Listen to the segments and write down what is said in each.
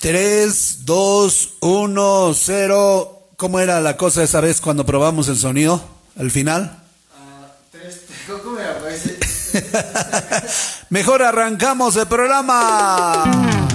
3, 2, 1, 0. ¿Cómo era la cosa esa vez cuando probamos el sonido? ¿Al final? ¿Cómo era? Mejor arrancamos el programa.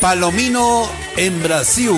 Palomino en Brasil.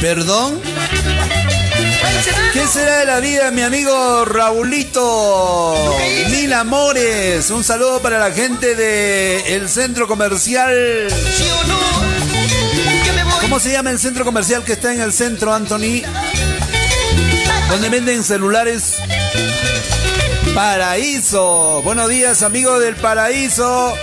¿Perdón? ¿Qué será de la vida, mi amigo Raulito? Mil amores. Un saludo para la gente del centro comercial. ¿Cómo se llama el centro comercial que está en el centro, Anthony? Donde venden celulares. Paraíso. Buenos días, amigo del Paraíso.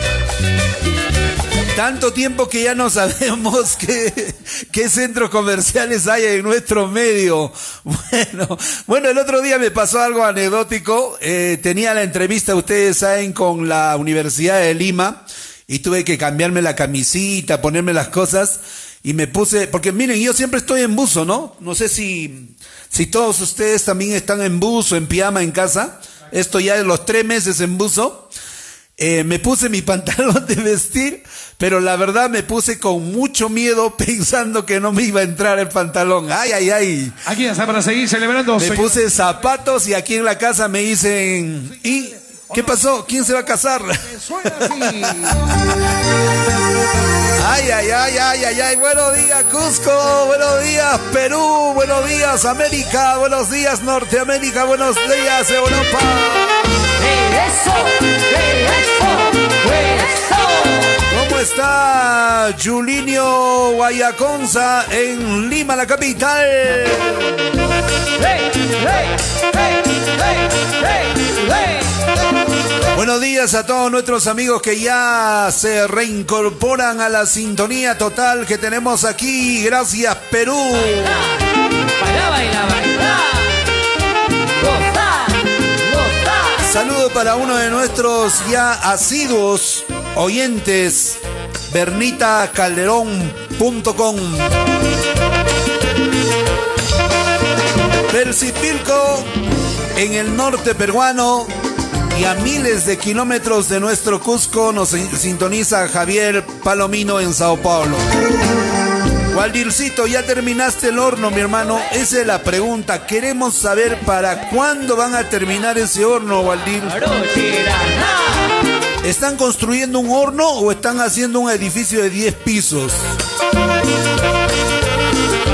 Tanto tiempo que ya no sabemos qué, qué centros comerciales hay en nuestro medio. Bueno, bueno, el otro día me pasó algo anecdótico. Eh, tenía la entrevista, ustedes saben, con la Universidad de Lima y tuve que cambiarme la camisita, ponerme las cosas y me puse, porque miren, yo siempre estoy en buzo, ¿no? No sé si, si todos ustedes también están en buzo, en pijama en casa. Esto ya de los tres meses en buzo. Eh, me puse mi pantalón de vestir, pero la verdad me puse con mucho miedo pensando que no me iba a entrar el pantalón. Ay, ay, ay. Aquí está para seguir celebrando. Me puse zapatos y aquí en la casa me dicen, ¿y qué pasó? ¿Quién se va a casar? Suena así. Ay, ay, ay, ay, ay, ay. Buenos días, Cusco. Buenos días, Perú. Buenos días, América. Buenos días, Norteamérica. Buenos días, Europa. Eso, eso, eso. ¿Cómo está Julinio Guayaconza en Lima, la capital? Buenos días a todos nuestros amigos que ya se reincorporan a la sintonía total que tenemos aquí. Gracias, Perú. Baila, baila, baila. Saludo para uno de nuestros ya asiduos oyentes, bernitacalderón.com. Persipilco, en el norte peruano y a miles de kilómetros de nuestro Cusco nos sintoniza Javier Palomino en Sao Paulo. Waldircito, ¿ya terminaste el horno, mi hermano? Esa es la pregunta. Queremos saber para cuándo van a terminar ese horno, Waldir. ¿Están construyendo un horno o están haciendo un edificio de 10 pisos?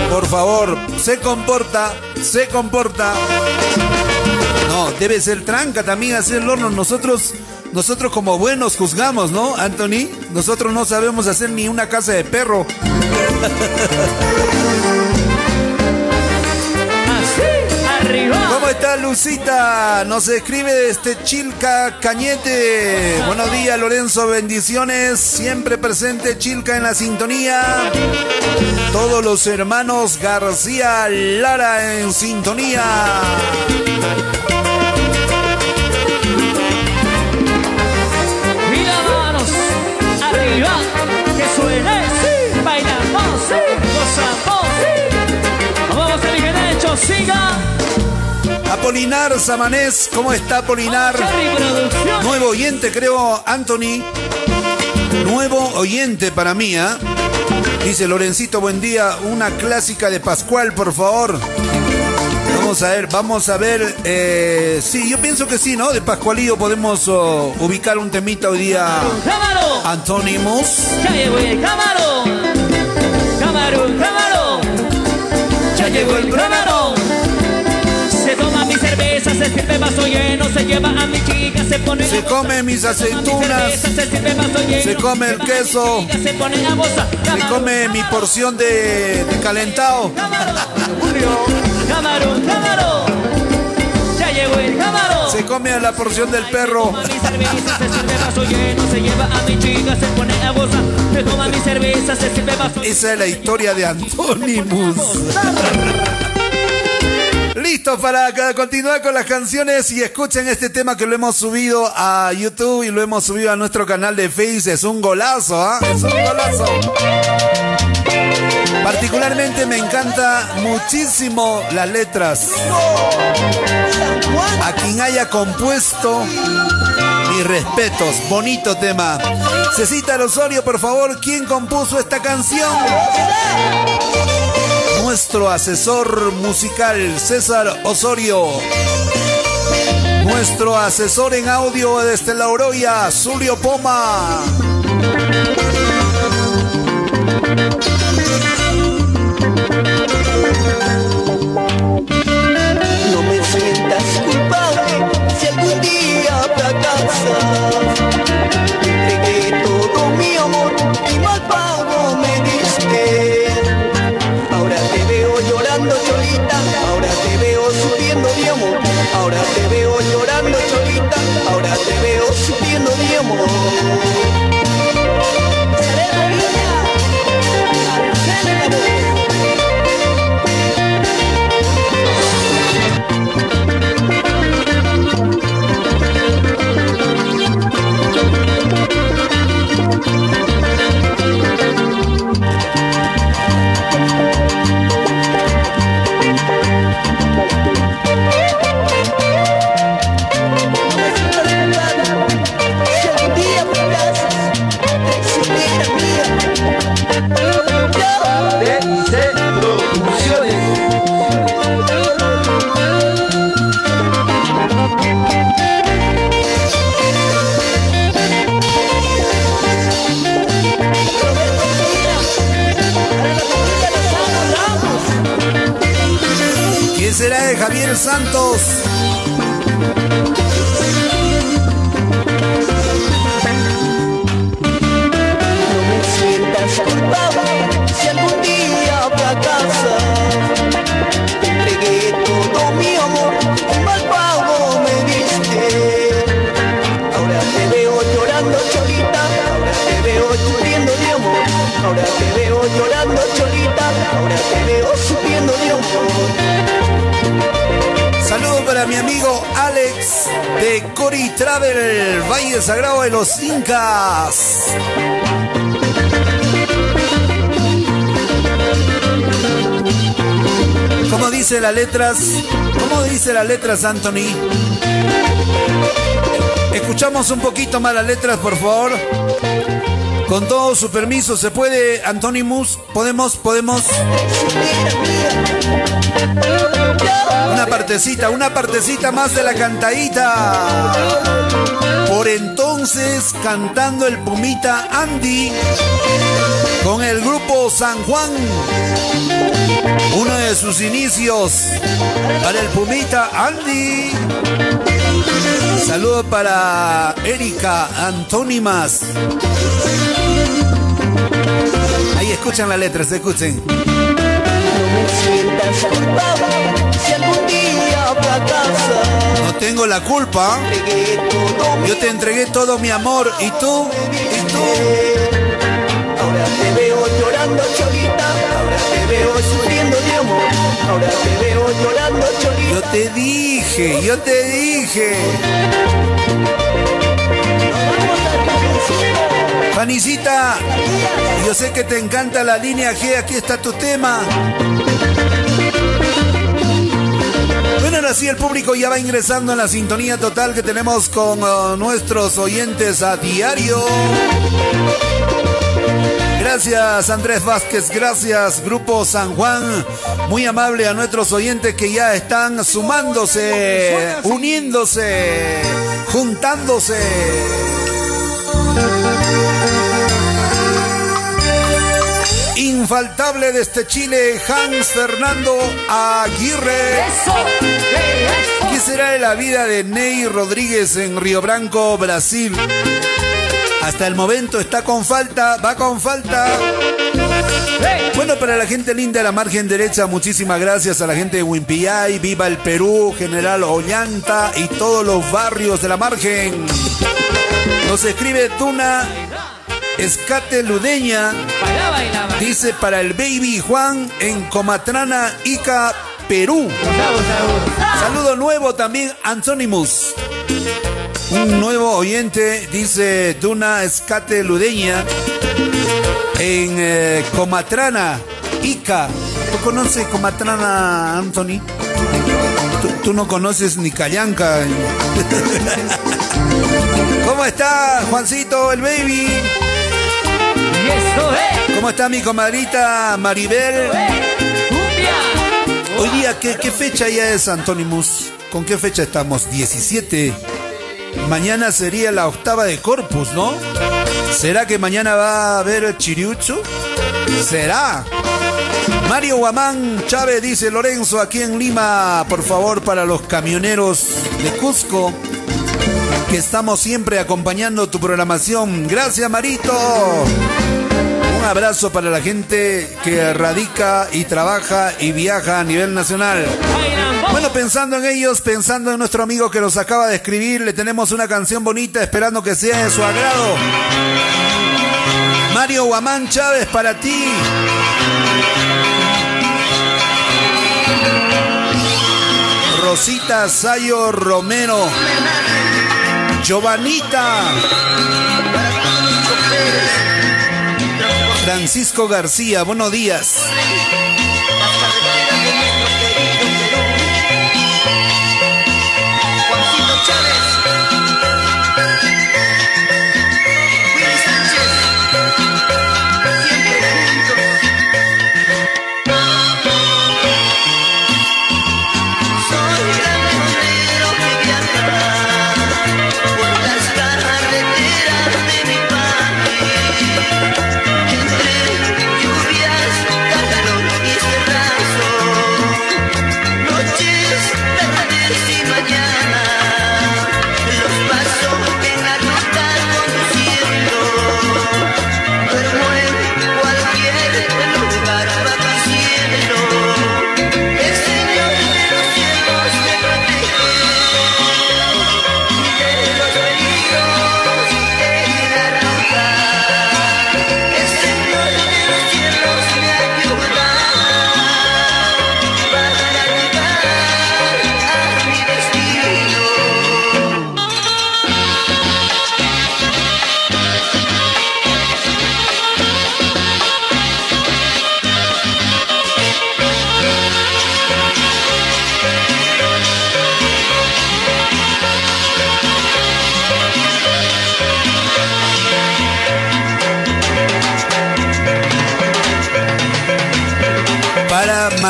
Por favor, se comporta, se comporta. No, debe ser tranca también hacer el horno. Nosotros, nosotros como buenos juzgamos, ¿no, Anthony? Nosotros no sabemos hacer ni una casa de perro. está Lucita? Nos escribe desde Chilca Cañete. Buenos días, Lorenzo. Bendiciones. Siempre presente Chilca en la sintonía. Todos los hermanos García Lara en sintonía. Apolinar Samanés, ¿cómo está Producción. Nuevo oyente, creo, Anthony. Nuevo oyente para mí, ¿ah? Dice Lorencito, buen día. Una clásica de Pascual, por favor. Vamos a ver, vamos a ver. Eh, sí, yo pienso que sí, ¿no? De Pascualillo podemos oh, ubicar un temita hoy día. Camarón, Antonimus. ya llegó el camarón. Camarón, camarón. Ya llegó el camarón. Se sirve vaso lleno, se lleva a mi chica, se pone Se come mis aceitunas. se come el queso. Se pone a gozar. Se come mi porción de, de calentado. Camarón, camarón. Ya llegó el camarón. Se come la porción del perro. Esa es la historia de Antonimus. Listo para continuar con las canciones y escuchen este tema que lo hemos subido a YouTube y lo hemos subido a nuestro canal de Face. Es un golazo, ¿ah? Es un golazo. Particularmente me encanta muchísimo las letras. A quien haya compuesto mis respetos. Bonito tema. Cecita Osorio, por favor, ¿quién compuso esta canción? Nuestro asesor musical, César Osorio. Nuestro asesor en audio desde La Oroya, Zulio Poma. No me sientas culpable si algún día fracasas. Santos? Para mi amigo Alex de Cori Travel, Valle Sagrado de los Incas. ¿Cómo dice las letras? ¿Cómo dice las letras, Anthony? Escuchamos un poquito más las letras, por favor. Con todo su permiso, ¿se puede, Antonimus? ¿Podemos? ¿Podemos? Una partecita, una partecita más de la cantadita. Por entonces, cantando el Pumita Andy con el grupo San Juan. Uno de sus inicios para el Pumita Andy. Saludos para Erika Antónimas. Ahí escuchan las letras, escuchen. No me sientas culpable si algún día fracasas. No tengo la culpa. Yo te entregué todo mi amor. ¿Y tú? ¿Y tú? Ahora te veo llorando cholita, ahora te veo sufriendo ahora te veo llorando cholita. Yo te dije, yo te dije. Fanicita, yo sé que te encanta la línea G, aquí está tu tema. Bueno, ahora sí el público ya va ingresando en la sintonía total que tenemos con eh, nuestros oyentes a diario. Gracias Andrés Vázquez, gracias Grupo San Juan, muy amable a nuestros oyentes que ya están sumándose, uniéndose, juntándose. Infaltable desde Chile, Hans Fernando Aguirre. ¿Qué será de la vida de Ney Rodríguez en Río Branco, Brasil? Hasta el momento está con falta, va con falta. Bueno, para la gente linda de la margen derecha, muchísimas gracias a la gente de Wimpiyay, Viva el Perú, General Ollanta y todos los barrios de la margen. Nos escribe Tuna Escate Ludeña, dice para el baby Juan en Comatrana, Ica, Perú. Saludo nuevo también, Antonimus. Un nuevo oyente, dice Duna Escate Ludeña, en eh, Comatrana, Ica. ¿Tú conoces Comatrana, Anthony? Tú, tú no conoces ni Callanca. ¿Cómo está, Juancito, el baby? ¿Cómo está mi comadrita Maribel? Hoy día, ¿qué, qué fecha ya es, Antonimus? ¿Con qué fecha estamos? 17. Mañana sería la octava de Corpus, ¿no? ¿Será que mañana va a haber Chiriucho? ¿Será? Mario Guamán Chávez dice Lorenzo aquí en Lima, por favor, para los camioneros de Cusco, que estamos siempre acompañando tu programación. Gracias, Marito. Un abrazo para la gente que radica y trabaja y viaja a nivel nacional. Bueno, pensando en ellos, pensando en nuestro amigo que nos acaba de escribir, le tenemos una canción bonita esperando que sea de su agrado. Mario Guamán Chávez para ti. Rosita Sayo Romero. Giovanita. Francisco García, buenos días.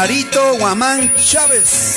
Marito Guamán Chávez.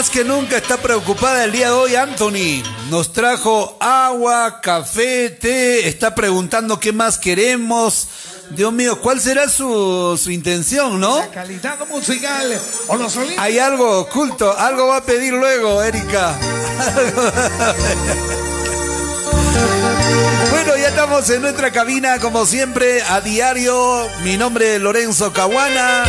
Más que nunca está preocupada el día de hoy, Anthony. Nos trajo agua, café, té, está preguntando qué más queremos. Dios mío, ¿cuál será su, su intención, no? La calidad musical o los Hay algo oculto, algo va a pedir luego, Erika. bueno, ya estamos en nuestra cabina, como siempre, a diario. Mi nombre es Lorenzo Caguana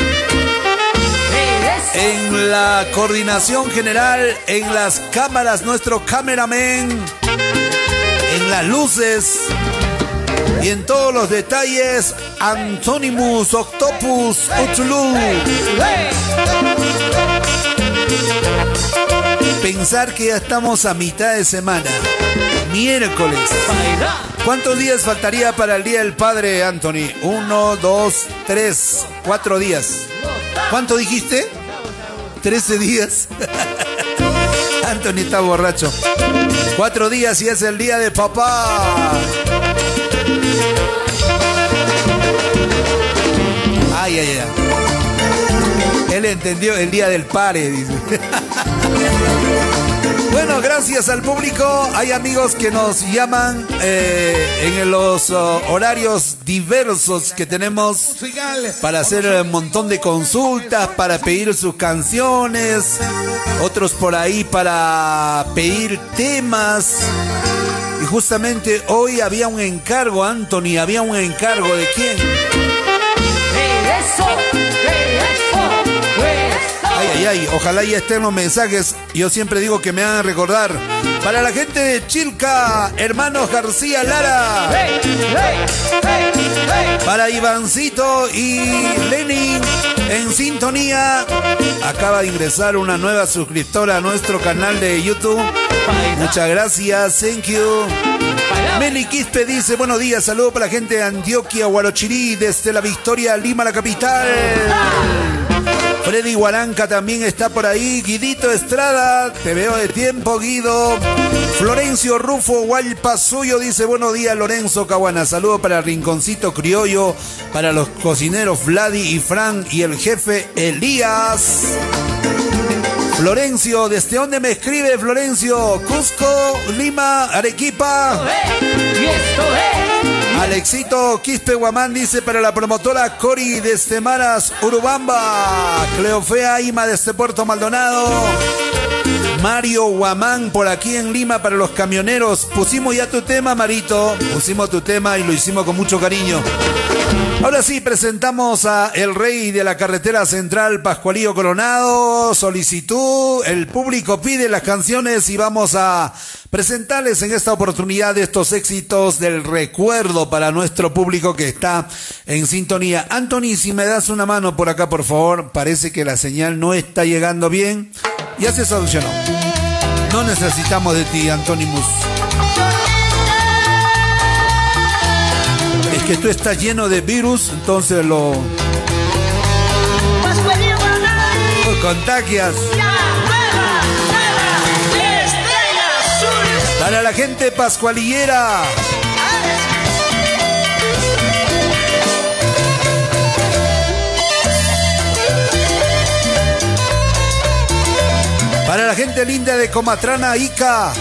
en la coordinación general, en las cámaras, nuestro cameraman, en las luces y en todos los detalles, Antonimus Octopus Utulu. Pensar que ya estamos a mitad de semana, miércoles. ¿Cuántos días faltaría para el Día del Padre, Anthony? Uno, dos, tres, cuatro días. ¿Cuánto dijiste? 13 días. Anthony está borracho. Cuatro días y es el día de papá. Ay, ay, ay. Él entendió el día del pare, dice. Bueno, gracias al público. Hay amigos que nos llaman eh, en los oh, horarios diversos que tenemos para hacer un montón de consultas, para pedir sus canciones, otros por ahí para pedir temas. Y justamente hoy había un encargo, Anthony, había un encargo de quién? Ay, ay, ojalá ya estén los mensajes. Yo siempre digo que me hagan recordar. Para la gente de Chilca, hermanos García Lara. Para Ivancito y Lenin en sintonía. Acaba de ingresar una nueva suscriptora a nuestro canal de YouTube. Muchas gracias, thank you. Meli Quispe dice, buenos días, saludos para la gente de Antioquia, Guarochirí, desde la Victoria, Lima, la capital. Freddy Guaranca también está por ahí. Guidito Estrada, te veo de tiempo, Guido. Florencio Rufo Suyo dice: Buenos días, Lorenzo Caguana. Saludo para Rinconcito Criollo, para los cocineros Vladi y Fran y el jefe Elías. Florencio, ¿desde dónde me escribe Florencio? Cusco, Lima, Arequipa. Esto es. Alexito Quispe Guamán dice para la promotora Cori desde Maras, Urubamba. Cleofea Ima desde Puerto Maldonado. Mario Guamán por aquí en Lima para los camioneros. Pusimos ya tu tema, Marito. Pusimos tu tema y lo hicimos con mucho cariño. Ahora sí, presentamos a el rey de la carretera central, Pascualío Coronado. Solicitud, el público pide las canciones y vamos a presentarles en esta oportunidad estos éxitos del recuerdo para nuestro público que está en sintonía. Anthony, si me das una mano por acá, por favor, parece que la señal no está llegando bien. Ya se solucionó. No necesitamos de ti, Antonimus. Es que tú estás lleno de virus, entonces lo... Contagias. Para la gente pascualillera. Para la gente linda de Comatrana, Ica.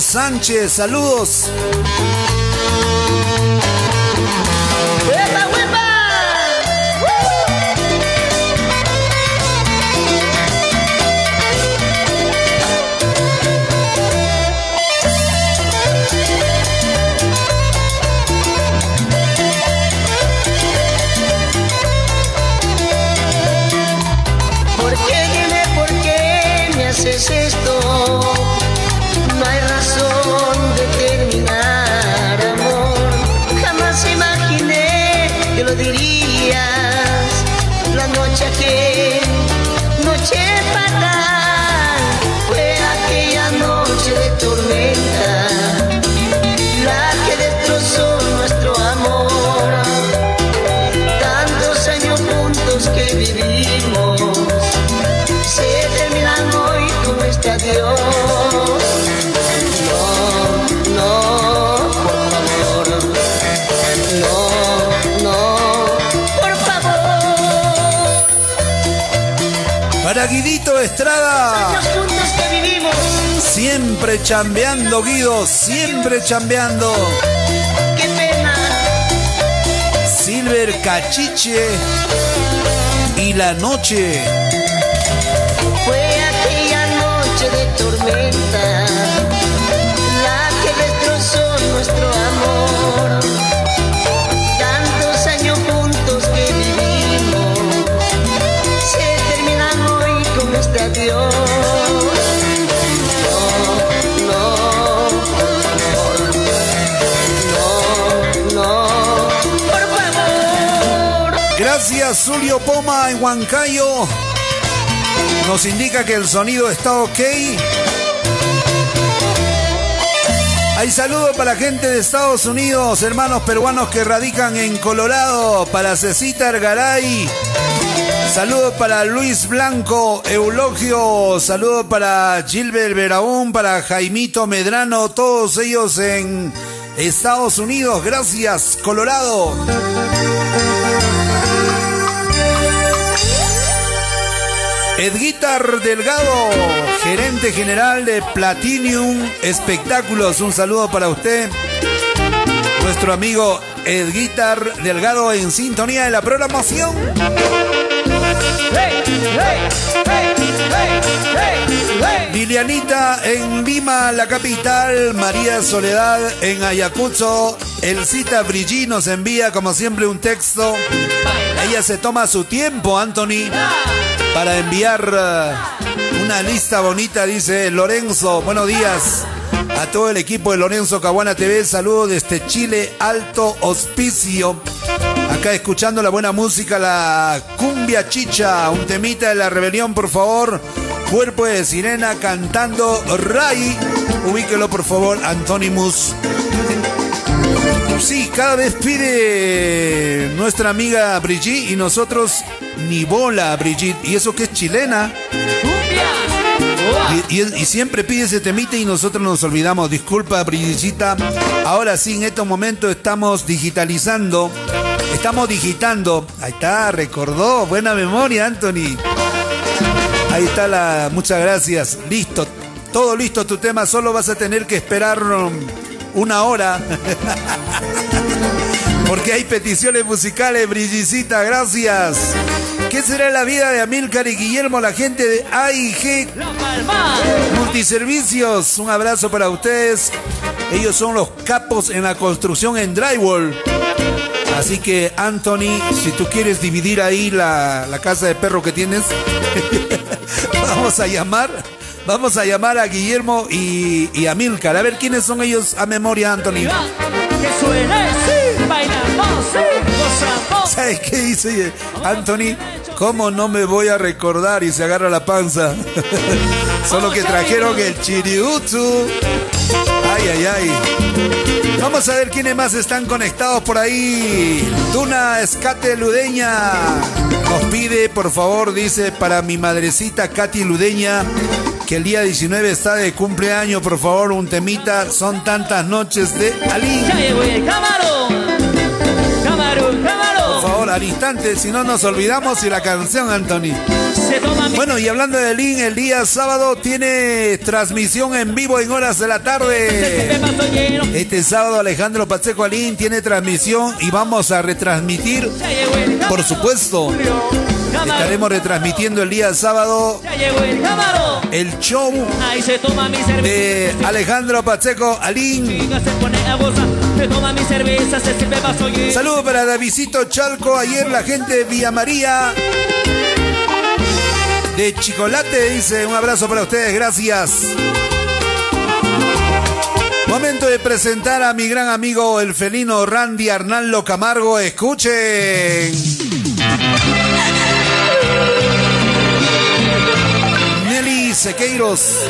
Sánchez. Saludos. Guidito Siempre chambeando, Guido, siempre chambeando. Qué pena. Silver Cachiche y la noche. Fue aquella noche de tormenta Julio Poma en Huancayo. Nos indica que el sonido está ok. Hay saludos para gente de Estados Unidos, hermanos peruanos que radican en Colorado, para Cecita Argaray. Saludos para Luis Blanco, Eulogio, saludos para Gilbert Veraún, para Jaimito Medrano, todos ellos en Estados Unidos. Gracias, Colorado. Edguitar Delgado, gerente general de Platinum Espectáculos. Un saludo para usted. Nuestro amigo Edguitar Delgado en sintonía de la programación. Lilianita en Lima, la capital. María Soledad en Ayacucho. Elcita Brigi nos envía como siempre un texto. Ella se toma su tiempo, Anthony, para enviar uh, una lista bonita, dice Lorenzo. Buenos días a todo el equipo de Lorenzo Caguana TV. Saludos desde Chile, Alto Hospicio. Acá escuchando la buena música, la cumbia chicha, un temita de la rebelión, por favor. Cuerpo de sirena cantando Ray. Ubíquelo, por favor, Antonimus. Sí, cada vez pide nuestra amiga Brigitte y nosotros ni bola, Brigitte. Y eso que es chilena. Y, y- y siempre pide ese temita y nosotros nos olvidamos. Disculpa, Brigitte. Ahora sí, en estos momentos estamos digitalizando. Estamos digitando. Ahí está, recordó. Buena memoria, Anthony. Ahí está la. Muchas gracias. Listo. Todo listo tu tema. Solo vas a tener que esperar um, una hora. Porque hay peticiones musicales, Brillicita, gracias. ¿Qué será la vida de Amílcar y Guillermo, la gente de AIG. Multiservicios? Un abrazo para ustedes. Ellos son los capos en la construcción en drywall. Así que, Anthony, si tú quieres dividir ahí la casa de perro que tienes, vamos a llamar. Vamos a llamar a Guillermo y, y a Milcar. A ver quiénes son ellos a memoria, Anthony. Va, Que suene, sí. Bailamos, sí. Gozamos. ¿Sabes qué dice Anthony? ¿Cómo no me voy a recordar? Y se agarra la panza. Solo que trajeron el chiriutsu. Ay, ay, ay. Vamos a ver quiénes más están conectados por ahí. Duna Escate Ludeña nos pide, por favor, dice, para mi madrecita Katy Ludeña, que el día 19 está de cumpleaños, por favor, un temita. Son tantas noches de Ali. Ya llegó el camarón. Camarón, Por camarón. favor, al instante, si no nos olvidamos y la canción, Anthony. Bueno, y hablando de Lin, el día sábado tiene transmisión en vivo en horas de la tarde. lleno. Este sábado Alejandro Pacheco Alín tiene transmisión y vamos a retransmitir, por supuesto. Estaremos retransmitiendo el día sábado Ya llegó el show Ahí se toma mi cerveza. de Alejandro Pacheco Alín. Saludos para Davidito Chalco, ayer la gente de Villa María. De Chicolate dice, un abrazo para ustedes, gracias. Momento de presentar a mi gran amigo el felino Randy Arnaldo Camargo. Escuchen. Sequeiros.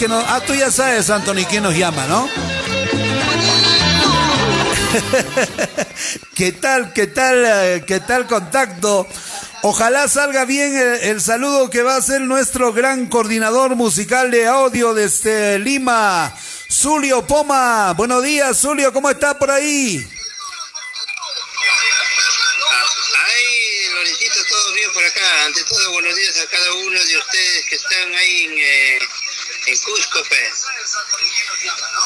Que? Ah, tú ya sabes, Anthony, quién nos llama, ¿no? ¿Qué tal, qué tal, eh, qué tal contacto? Ojalá salga bien el, saludo que va a hacer nuestro gran coordinador musical de audio desde Lima, Zulio Poma. Buenos días, Zulio, ¿cómo está por ahí? Ay, Lorencito, todo bien por acá. Ante todo, buenos días a cada uno de ustedes que están ahí en, eh, en Cusco.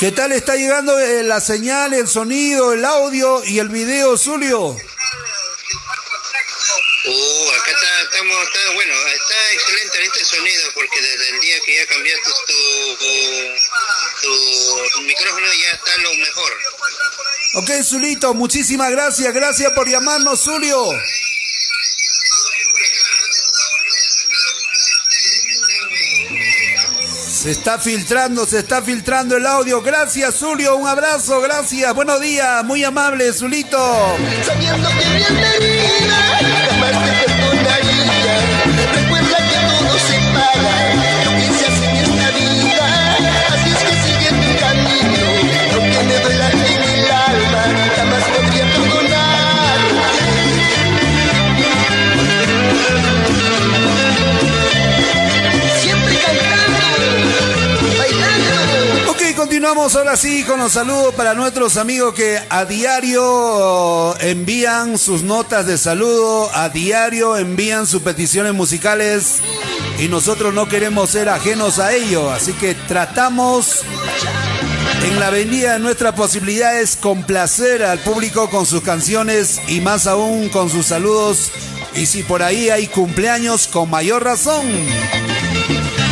¿Qué tal está llegando eh, la señal, el sonido, el audio y el video, Zulio? Uh, acá está, estamos, está, bueno, está excelente el sonido porque desde el día que ya cambiaste tu, tu, tu micrófono ya está lo mejor. Ok, Zulito, muchísimas gracias. Gracias por llamarnos, Zulio. Se está filtrando, se está filtrando el audio. Gracias, Zulio. Un abrazo, gracias. Buenos días, muy amable, Zulito. Que continuamos ahora sí con los saludos para nuestros amigos que a diario envían sus notas de saludo, a diario envían sus peticiones musicales y nosotros no queremos ser ajenos a ello, así que tratamos en la medida de nuestras posibilidades complacer al público con sus canciones y más aún con sus saludos y si por ahí hay cumpleaños con mayor razón.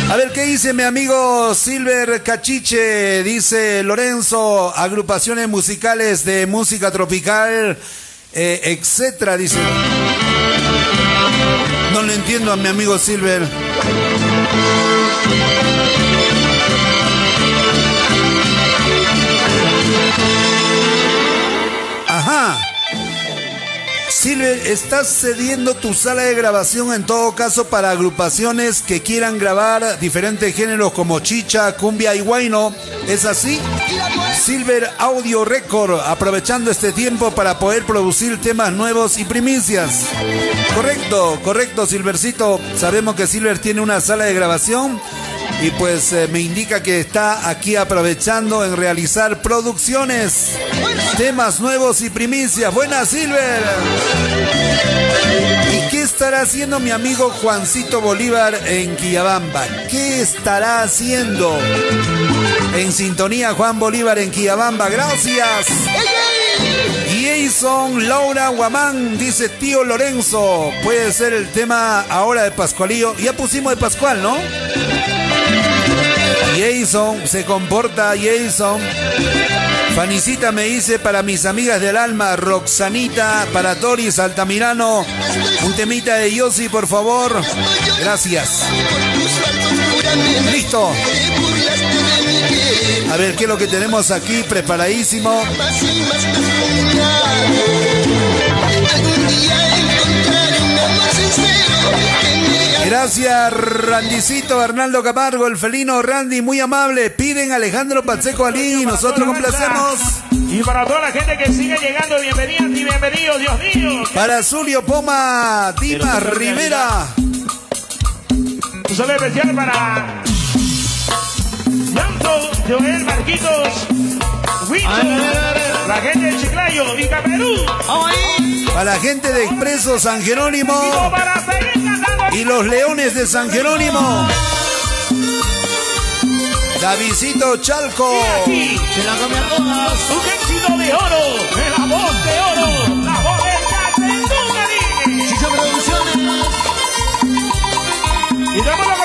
A ver qué dice mi amigo Silver Cachiche, dice Lorenzo, agrupaciones musicales de música tropical, eh, etcétera, dice. No lo entiendo a mi amigo Silver. Silver, estás cediendo tu sala de grabación en todo caso para agrupaciones que quieran grabar diferentes géneros como chicha, cumbia y guayno. ¿Es así? Silver Audio Record, aprovechando este tiempo para poder producir temas nuevos y primicias. Correcto, correcto, Silvercito. Sabemos que Silver tiene una sala de grabación y pues eh, me indica que está aquí aprovechando en realizar producciones, temas nuevos y primicias. Buenas, Silver. ¿Y qué estará haciendo mi amigo Juancito Bolívar en Quillabamba? ¿Qué estará haciendo? En sintonía Juan Bolívar en Quillabamba. Gracias. Jason Laura Guamán, dice tío Lorenzo. Puede ser el tema ahora de Pascualillo. Ya pusimos de Pascual, ¿no? Jason, se comporta Jason. Fanicita me dice para mis amigas del alma, Roxanita, para Toris Altamirano, un temita de Yossi, por favor. Gracias. Listo. A ver qué es lo que tenemos aquí, preparadísimo. Gracias, Randicito, Arnaldo Camargo, el felino Randy, muy amable. Piden a Alejandro Pacheco Ali y nosotros complacemos. Y para toda la gente que sigue llegando, bienvenidas y bienvenidos, Dios mío. Para Zulio Poma, Dimas Rivera. Un saludo especial para Yanto, Joel Marquitos, Huito, la gente de Chiclayo y Camerú. Para la gente de Expreso San Jerónimo para y los Leones de San Jerónimo. Davidito Chalco. aquí. Se la come a todas. Un éxito de oro, de la voz de oro, la voz del Catendú Chicha Producciones. Y dámoslo con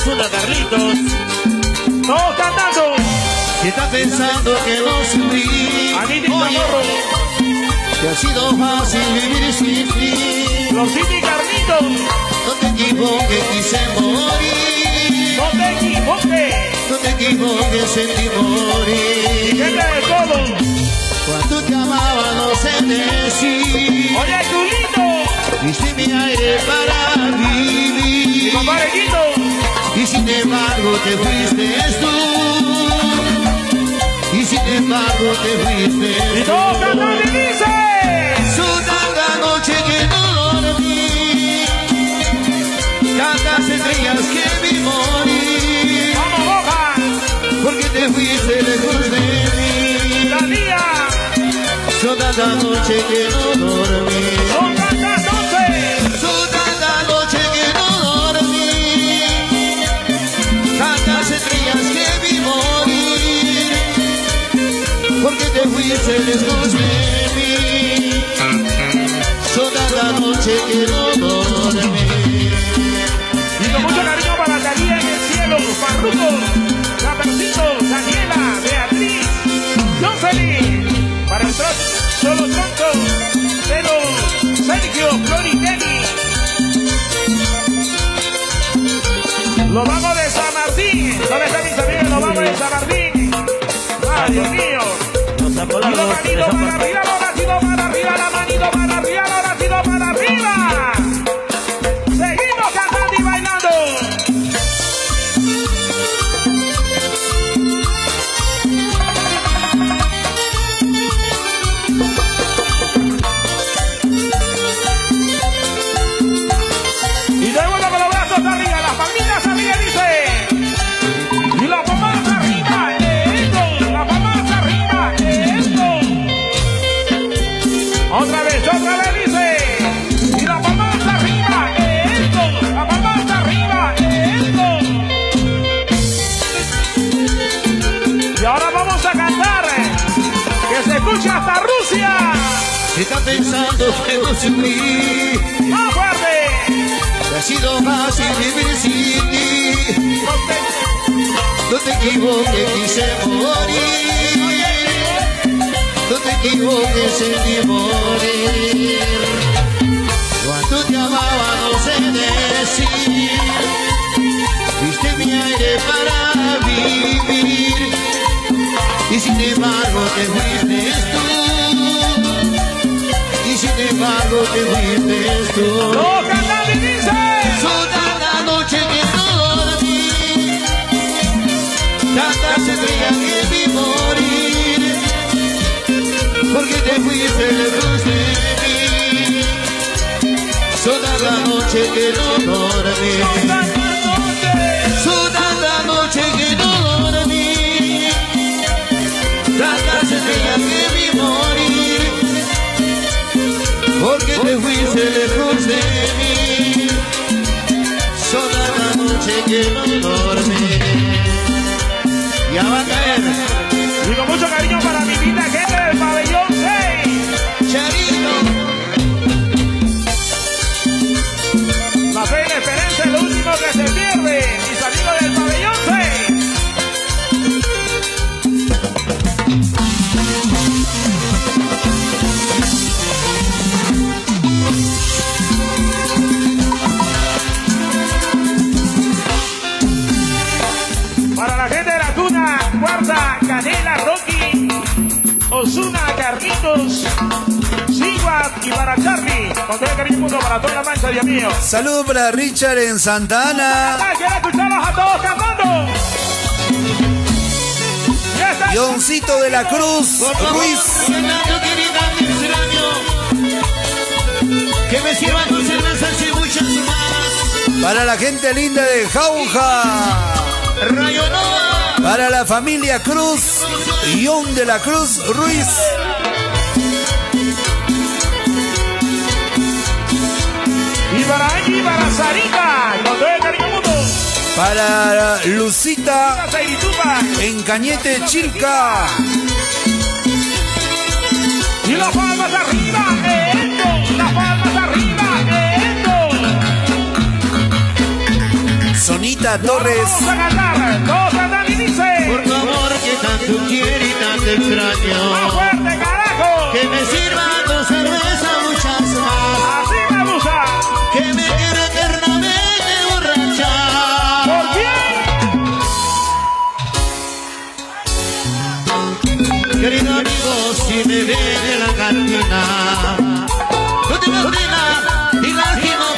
Osuna, Carlitos. Todos cantando. Si estás pensando que no subí, Anita Chamorro. que ha sido fácil vivir sin ti. Los City Carlitos. No te equivoques, quise morir. No te equivoques. No te equivoques, sentí morir. Gente de todo. Cuando te amaba no sé decir. Oye, Julito. Diste mi aire para Mi vivir. compadrequito. Y sin embargo te fuiste tú. Y sin embargo te fuiste Y tú. todos cantan y dice. La noche que no dormí. Tantas estrellas que vi morir. Vamos, Boca. Porque te fuiste lejos de mí. La día. Noche que no dormí. Te fuiste lejos de mí. Toda la noche que no dormí. Y con mucho cariño para Talía en el cielo, Farruko, Capercito, Daniela, Beatriz, Jocelyn, para el trozo, solo tronco, pero Sergio, Flori, Kenny. Lo vamos de San Martín. ¿Dónde manito para arriba, para arriba, la manito para pensando Más fuerte. que ha sido fácil vivir sin ti. No te equivoques, quise morir. No te equivoques, sentí morir. Cuando te amaba no sé decir. Viste mi aire para vivir. Y sin embargo te fuiste tú. Sin embargo te fuiste tú. Dice. Toda la noche que no dormí, tantas estrellas que vi morir, porque te fuiste lejos de mí. Toda la noche que no dormí, tantas estrellas que vi morir, te fuiste lejos de mí. Toda la noche que no dormí. Ya va a caer, Y con mucho cariño para mi vida, gente Osuna, Carlitos, Sigua y para Charlie. Con todo el cariño mundo para toda la mancha, Dios mío. Saludos para Richard en Santa Ana. Ah, Quiero escucharlos a todos cantando. Ioncito de la Cruz Ruiz. Que me sirvan tus cervezas y muchas más. Para la gente linda de Jauja. Rayo Nova. Para la familia Cruz. Ion de la Cruz Ruiz. Y para Angie y para Sarita. Cariño mundo. Para Lucita en Cañete Chilca. Y las palmas arriba. Esto. Las palmas arriba. Esto. Sonita Torres. Vamos a cantar. Todos cantan y dice. Por que tanto quiero y tanto extraño. Que me sirva con cerveza muchacha ¡Así me gusta! Que me quiera eternamente borracha. ¿Por? Querido amigo, si me ven de la cantina, no te imaginas, ni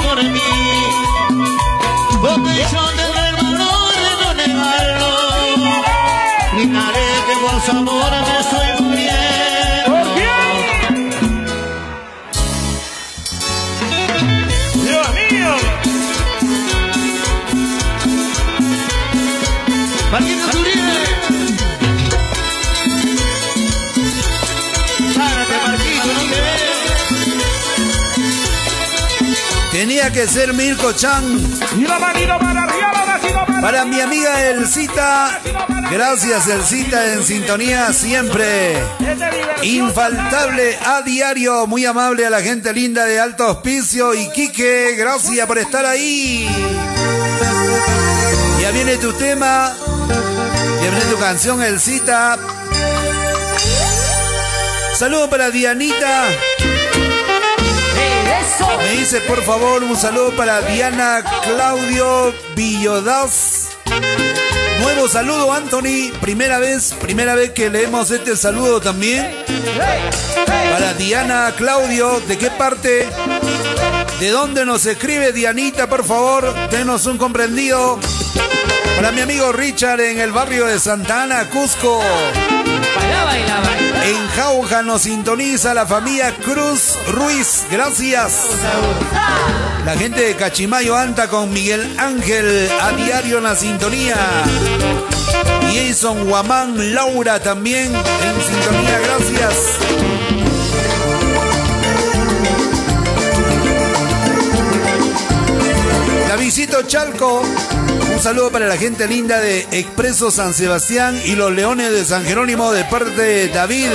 por mí. Su amor me estoy muriendo. Dios mío. Marquito Uribe. Párate, Marquito, no te veo. Tenía que ser Mirko Chan. Y la manito para arriba, la manito para Para mi amiga Elcita, gracias Elcita en sintonía siempre. Infaltable a diario, muy amable a la gente linda de Alto Hospicio y Quique, gracias por estar ahí. Ya viene tu tema, ya viene tu canción Elcita. Saludo para Dianita. Me dice por favor un saludo para Diana Claudio Villodaz. Nuevo saludo Anthony, primera vez, primera vez que leemos este saludo también. Para Diana Claudio, ¿de qué parte? ¿De dónde nos escribe Dianita, por favor? Denos un comprendido. Para mi amigo Richard en el barrio de Santa Ana, Cusco. En Jauja nos sintoniza la familia Cruz Ruiz. Gracias. La gente de Cachimayo anda con Miguel Ángel a diario en la sintonía. Jason Guamán Laura también en sintonía. Gracias. Chalco. Un saludo para la gente linda de Expreso San Sebastián y los Leones de San Jerónimo de parte de David.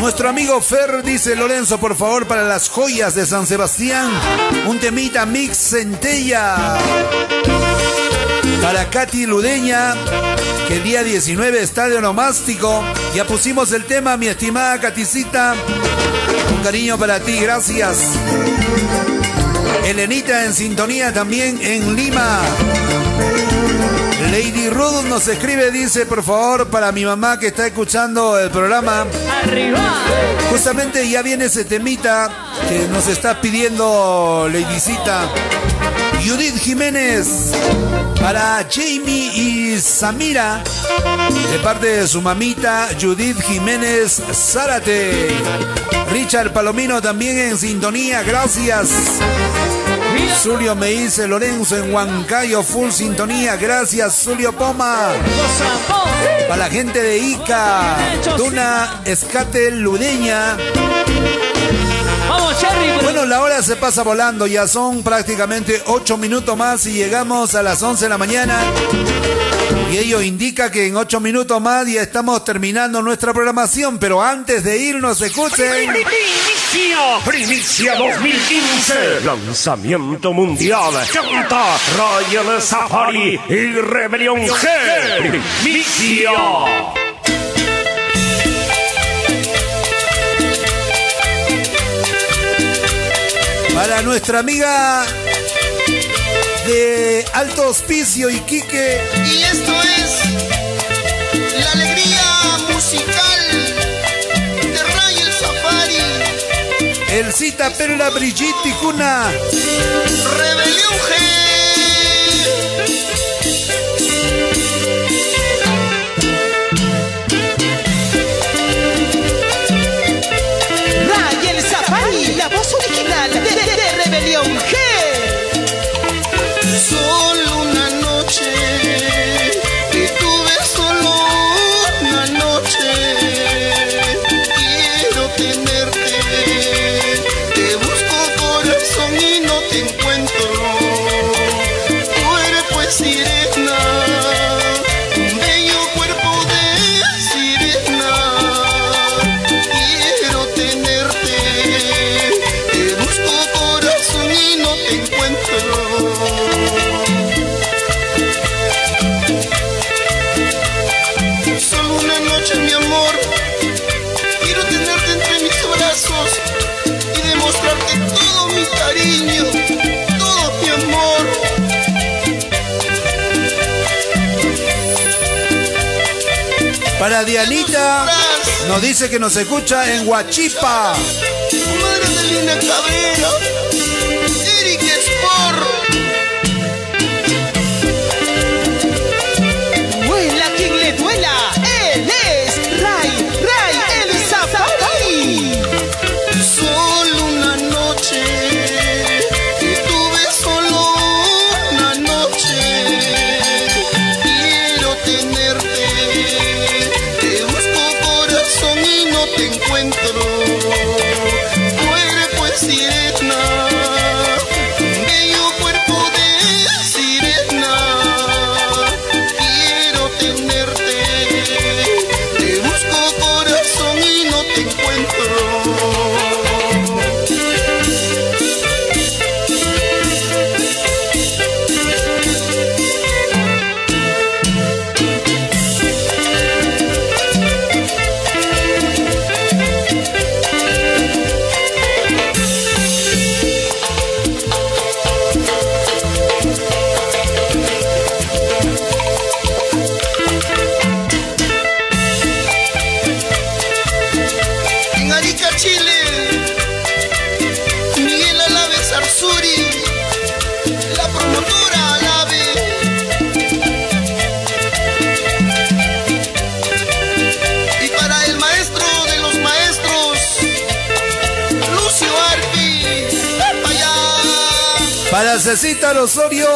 Nuestro amigo Fer dice Lorenzo, por favor, para las joyas de San Sebastián, un temita mix centella. Para Katy Ludeña, que día 19 está de onomástico. Ya pusimos el tema, mi estimada Katicita. Un cariño para ti, gracias. Elenita en sintonía también en Lima. Lady Ruth nos escribe, dice, por favor, para mi mamá que está escuchando el programa. Arriba. Justamente ya viene ese temita que nos está pidiendo Ladycita. Judith Jiménez. Para Jamie y Samira. De parte de su mamita Judith Jiménez Zárate. Richard Palomino también en sintonía. Gracias. Zulio me dice Lorenzo en Huancayo, full sintonía. Gracias, Zulio Poma. Para la gente de Ica, Duna Escate Ludeña. Por- Bueno, la hora se pasa volando, ya son prácticamente 8 minutos más y llegamos a las 11 de la mañana. Y ello indica que en 8 minutos más ya estamos terminando nuestra programación, pero antes de irnos, escuchen. Primicia, Primicia 2015, lanzamiento mundial, canta Royal Safari y Rebelión G. Primicia. Para nuestra amiga de Alto Hospicio y Quique. Y esto es la alegría musical de Ray el Safari, El cita Perla Brigitte y Cuna. Rebelión Para Dianita, nos dice que nos escucha en Huachipa. Para Cecita Osorio.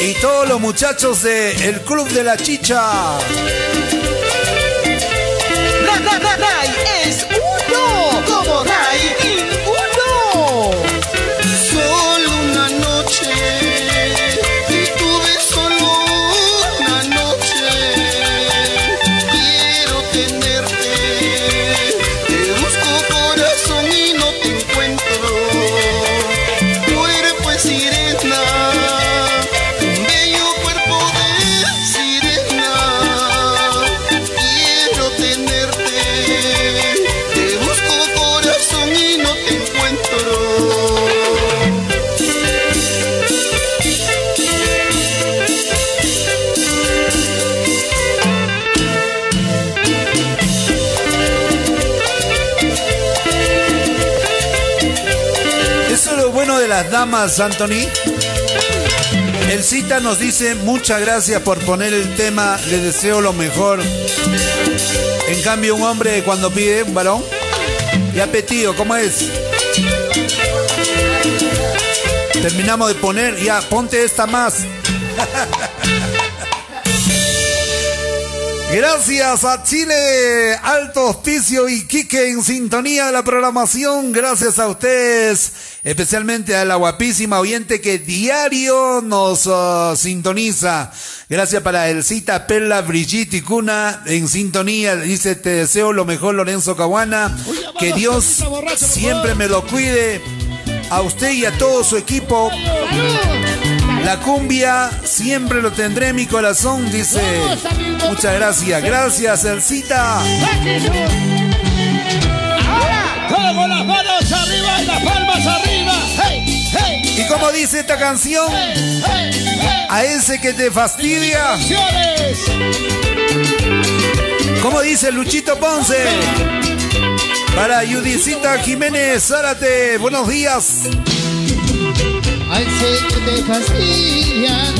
Y todos los muchachos del Club de la Chicha. Las damas, Anthony. El cita nos dice muchas gracias por poner el tema, le deseo lo mejor. En cambio, un hombre cuando pide un varón, ya petido, ¿cómo es? Terminamos de poner, ya, ponte esta más. Gracias a Chile, Alto Hospicio y Quique en sintonía de la programación. Gracias a ustedes, especialmente a la guapísima oyente que diario nos uh, sintoniza. Gracias para Elcita Perla Brigitte y Cuna en sintonía. Dice, te deseo lo mejor, Lorenzo Caguana. Que Dios siempre me lo cuide. A usted y a todo su equipo. La cumbia siempre lo tendré en mi corazón, dice. Muchas gracias. Gracias, Elcita. Con las manos arriba y las palmas arriba. ¿Y cómo dice esta canción? A ese que te fastidia. ¿Cómo dice Luchito Ponce? Para Judicita Jiménez Zárate, buenos días. Ay, sé que te fastidia,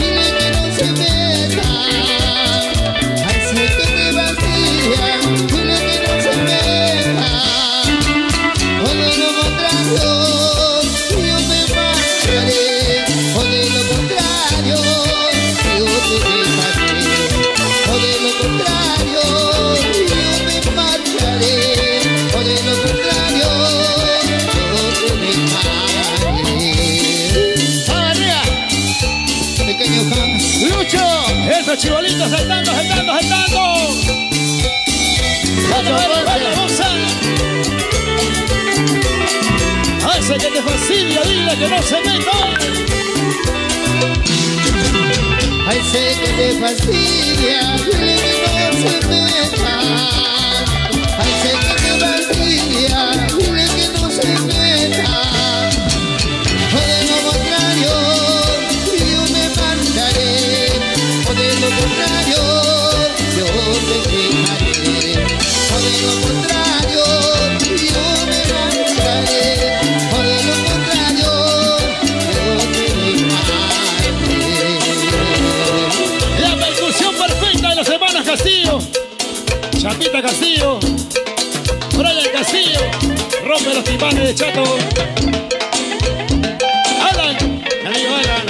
Esos chibolitos saltando, saltando, saltando. Vamos, vamos, vamos, Gonza. A ese que te fastidia, dile que no se meta. Ay, sé que te fastidia, dile que no se meta. Ay, sé que te fastidia, de Chato. Alan, mi amigo Alan,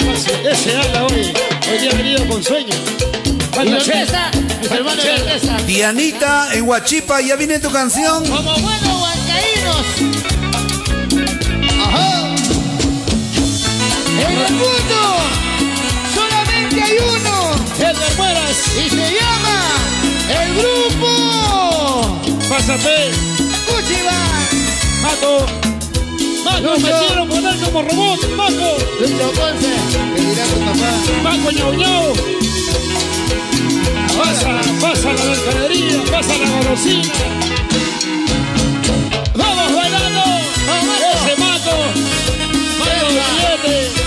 ese Alan hoy, hoy día ha venido con sueño. De Che. orquesta. Dianita en Huachipa, ya viene tu canción. Como buenos huancaínos. Ajá. En el mundo solamente hay uno. Edgar Mueras, Y se llama el grupo pásate. Cuchiba. Maco. Maco, me quiero poner como robot. Maco. Lucho Ponce. Le dirá tu papá. Ñau ñau. Pasa, pasa la mercadería, pasa la golosina. Vamos bailando. Ese Maco. Maco billete.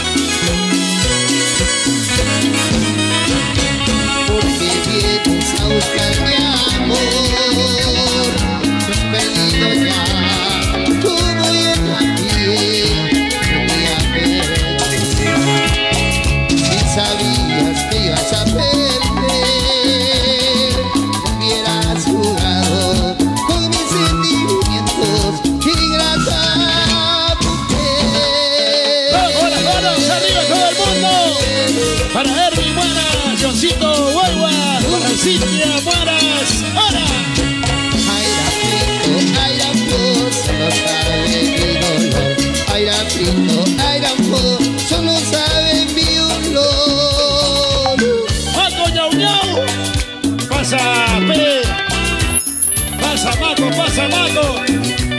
Para Erwin Mueras, Johncito Huelva, para Cintia Mueras. ¡Ahora! Aira frito, aira flor, solo sabe mi dolor. Aira frito, aira flor, solo sabe mi olor. Maco ñau ñau. Pasa P. Pasa Maco, pasa Maco.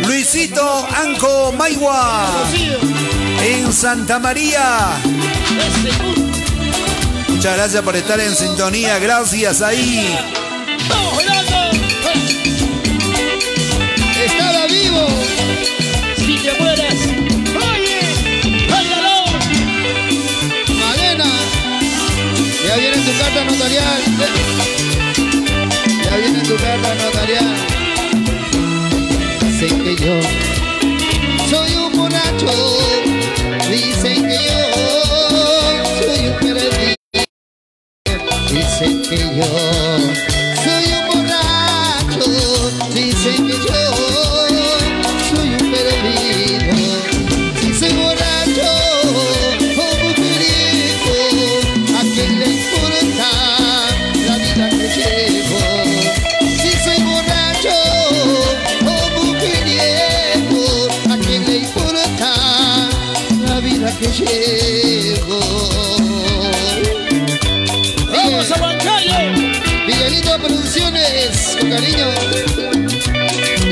Luisito Anco Maigua en Santa María. Puto. Muchas gracias por estar en sintonía. Gracias ahí. Estaba vivo, Cintia Mueras. Oye, bailalo. Malena. Ya viene tu carta notarial. Ya viene tu carta notarial. Dicen que yo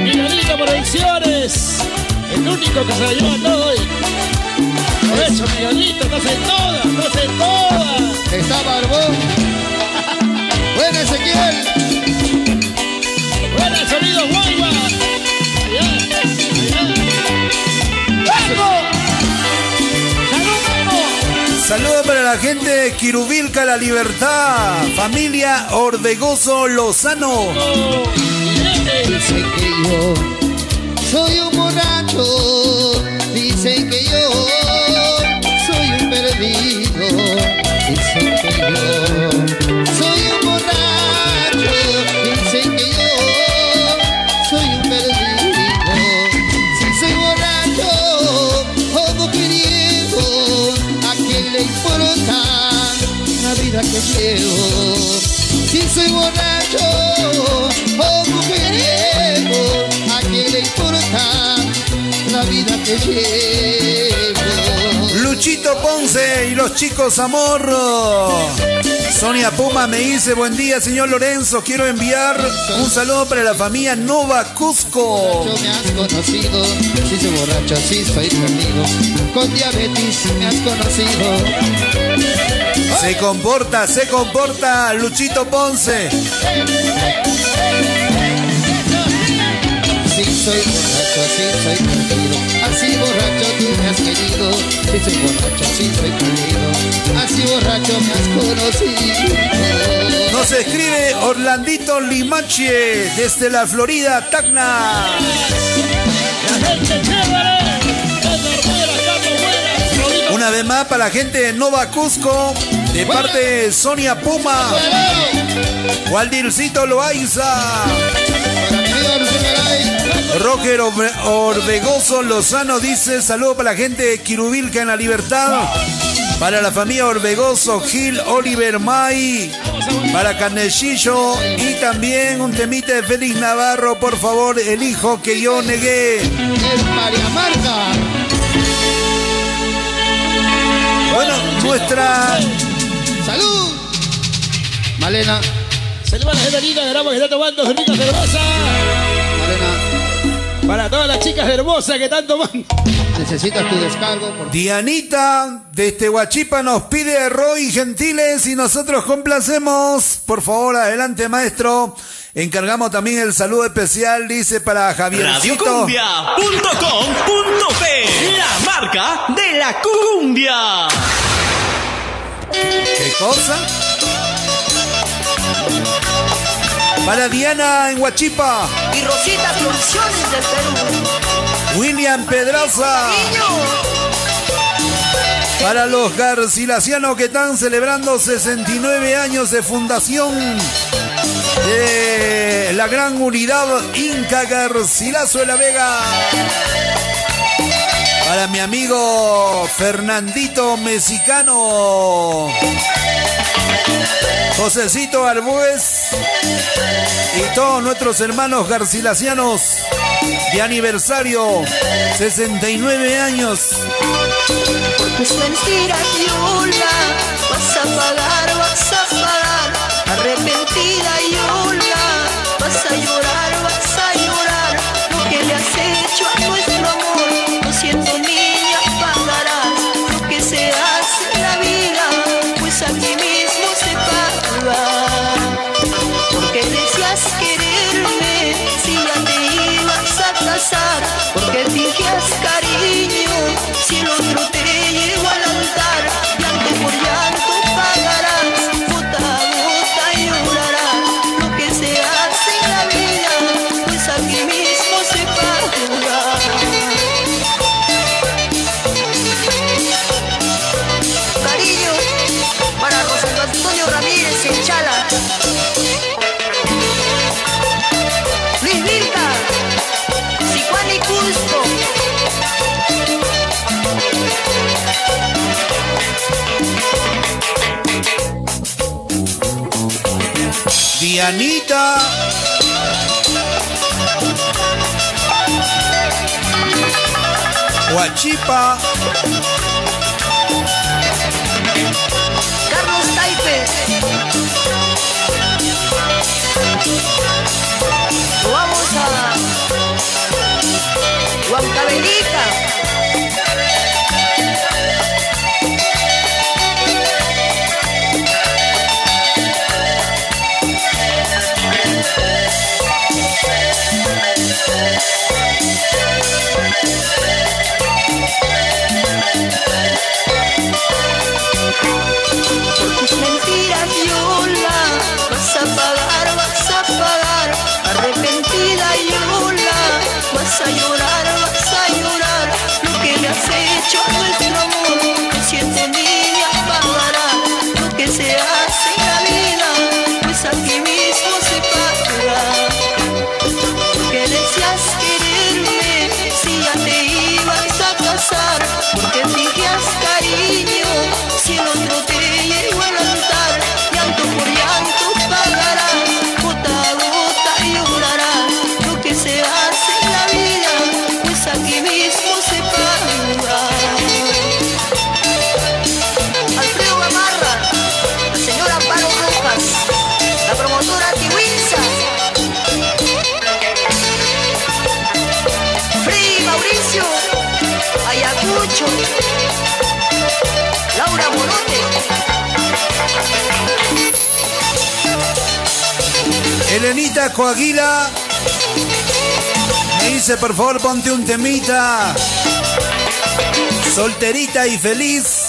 Miguelito Producciones. El único que se la lleva todo hoy. Por eso, Miguelito, estás en todas, estás en todas. Está Barbón. Buena Ezequiel. Buena sonido, Guayba. Saludos para la gente de Quirubilca La Libertad. Familia Ordegoso Lozano. Dicen que yo soy un borracho. Dicen que yo soy un perdido. Dicen que yo soy un borracho. Dicen que yo soy un perdido. Si soy borracho o mujeriego, ¿a quién le importa la vida que llevo? Si soy borracho o mujeriego, ¿a quién le importa la vida que llevo? Luchito Ponce y los chicos Amor. Sonia Puma me dice, buen día señor Lorenzo, quiero enviar un saludo para la familia Nova Cusco. Borracho me has conocido, si soy borracho, si soy perdido. Con diabetes me has conocido. Se comporta, se comporta Luchito Ponce. Si soy borracho, si soy perdido. Así borracho tú me has querido. Si soy borracho, si soy perdido. Así borracho me has conocido. Nos escribe Orlandito Limache desde la Florida, Tacna. Una vez más para la gente de Nova Cusco, de parte de Sonia Puma, Waldircito Loaiza, Roger Orbe- Orbegoso Lozano dice, saludo para la gente de Quirubilca en la Libertad. Para la familia Orbegoso, Gil, Oliver May, para Canellillo y también un temita de Félix Navarro, por favor, el hijo que yo negué. Es María Marta. Bueno, nuestra ¡Salud! Malena, Saludos a la gente linda de que está tomando cerveza cerveza. Malena, Para todas las chicas hermosas que están tomando. necesitas tu descargo. Por... Dianita desde Huachipa nos pide Roy Gentiles y nosotros complacemos. Por favor, adelante maestro. Encargamos también el saludo especial, dice para Javiercito. Radiocumbia.com.p La marca de la cumbia. ¿Qué cosa? Para Diana en Huachipa. Y Rosita Producciones del Perú. William Pedraza. Para los garcilacianos que están celebrando 69 años de fundación de la gran unidad Inca Garcilaso de la Vega. Para mi amigo Fernandito Mexicano. Josecito Arbues y todos nuestros hermanos garcilacianos de aniversario 69 años. Yola, vas a pagar, vas a pagar. Arrepentida, vas a llorar, Dianita. Huachipa. Elenita Coaguila. Dice, por favor, ponte un temita. Solterita y feliz.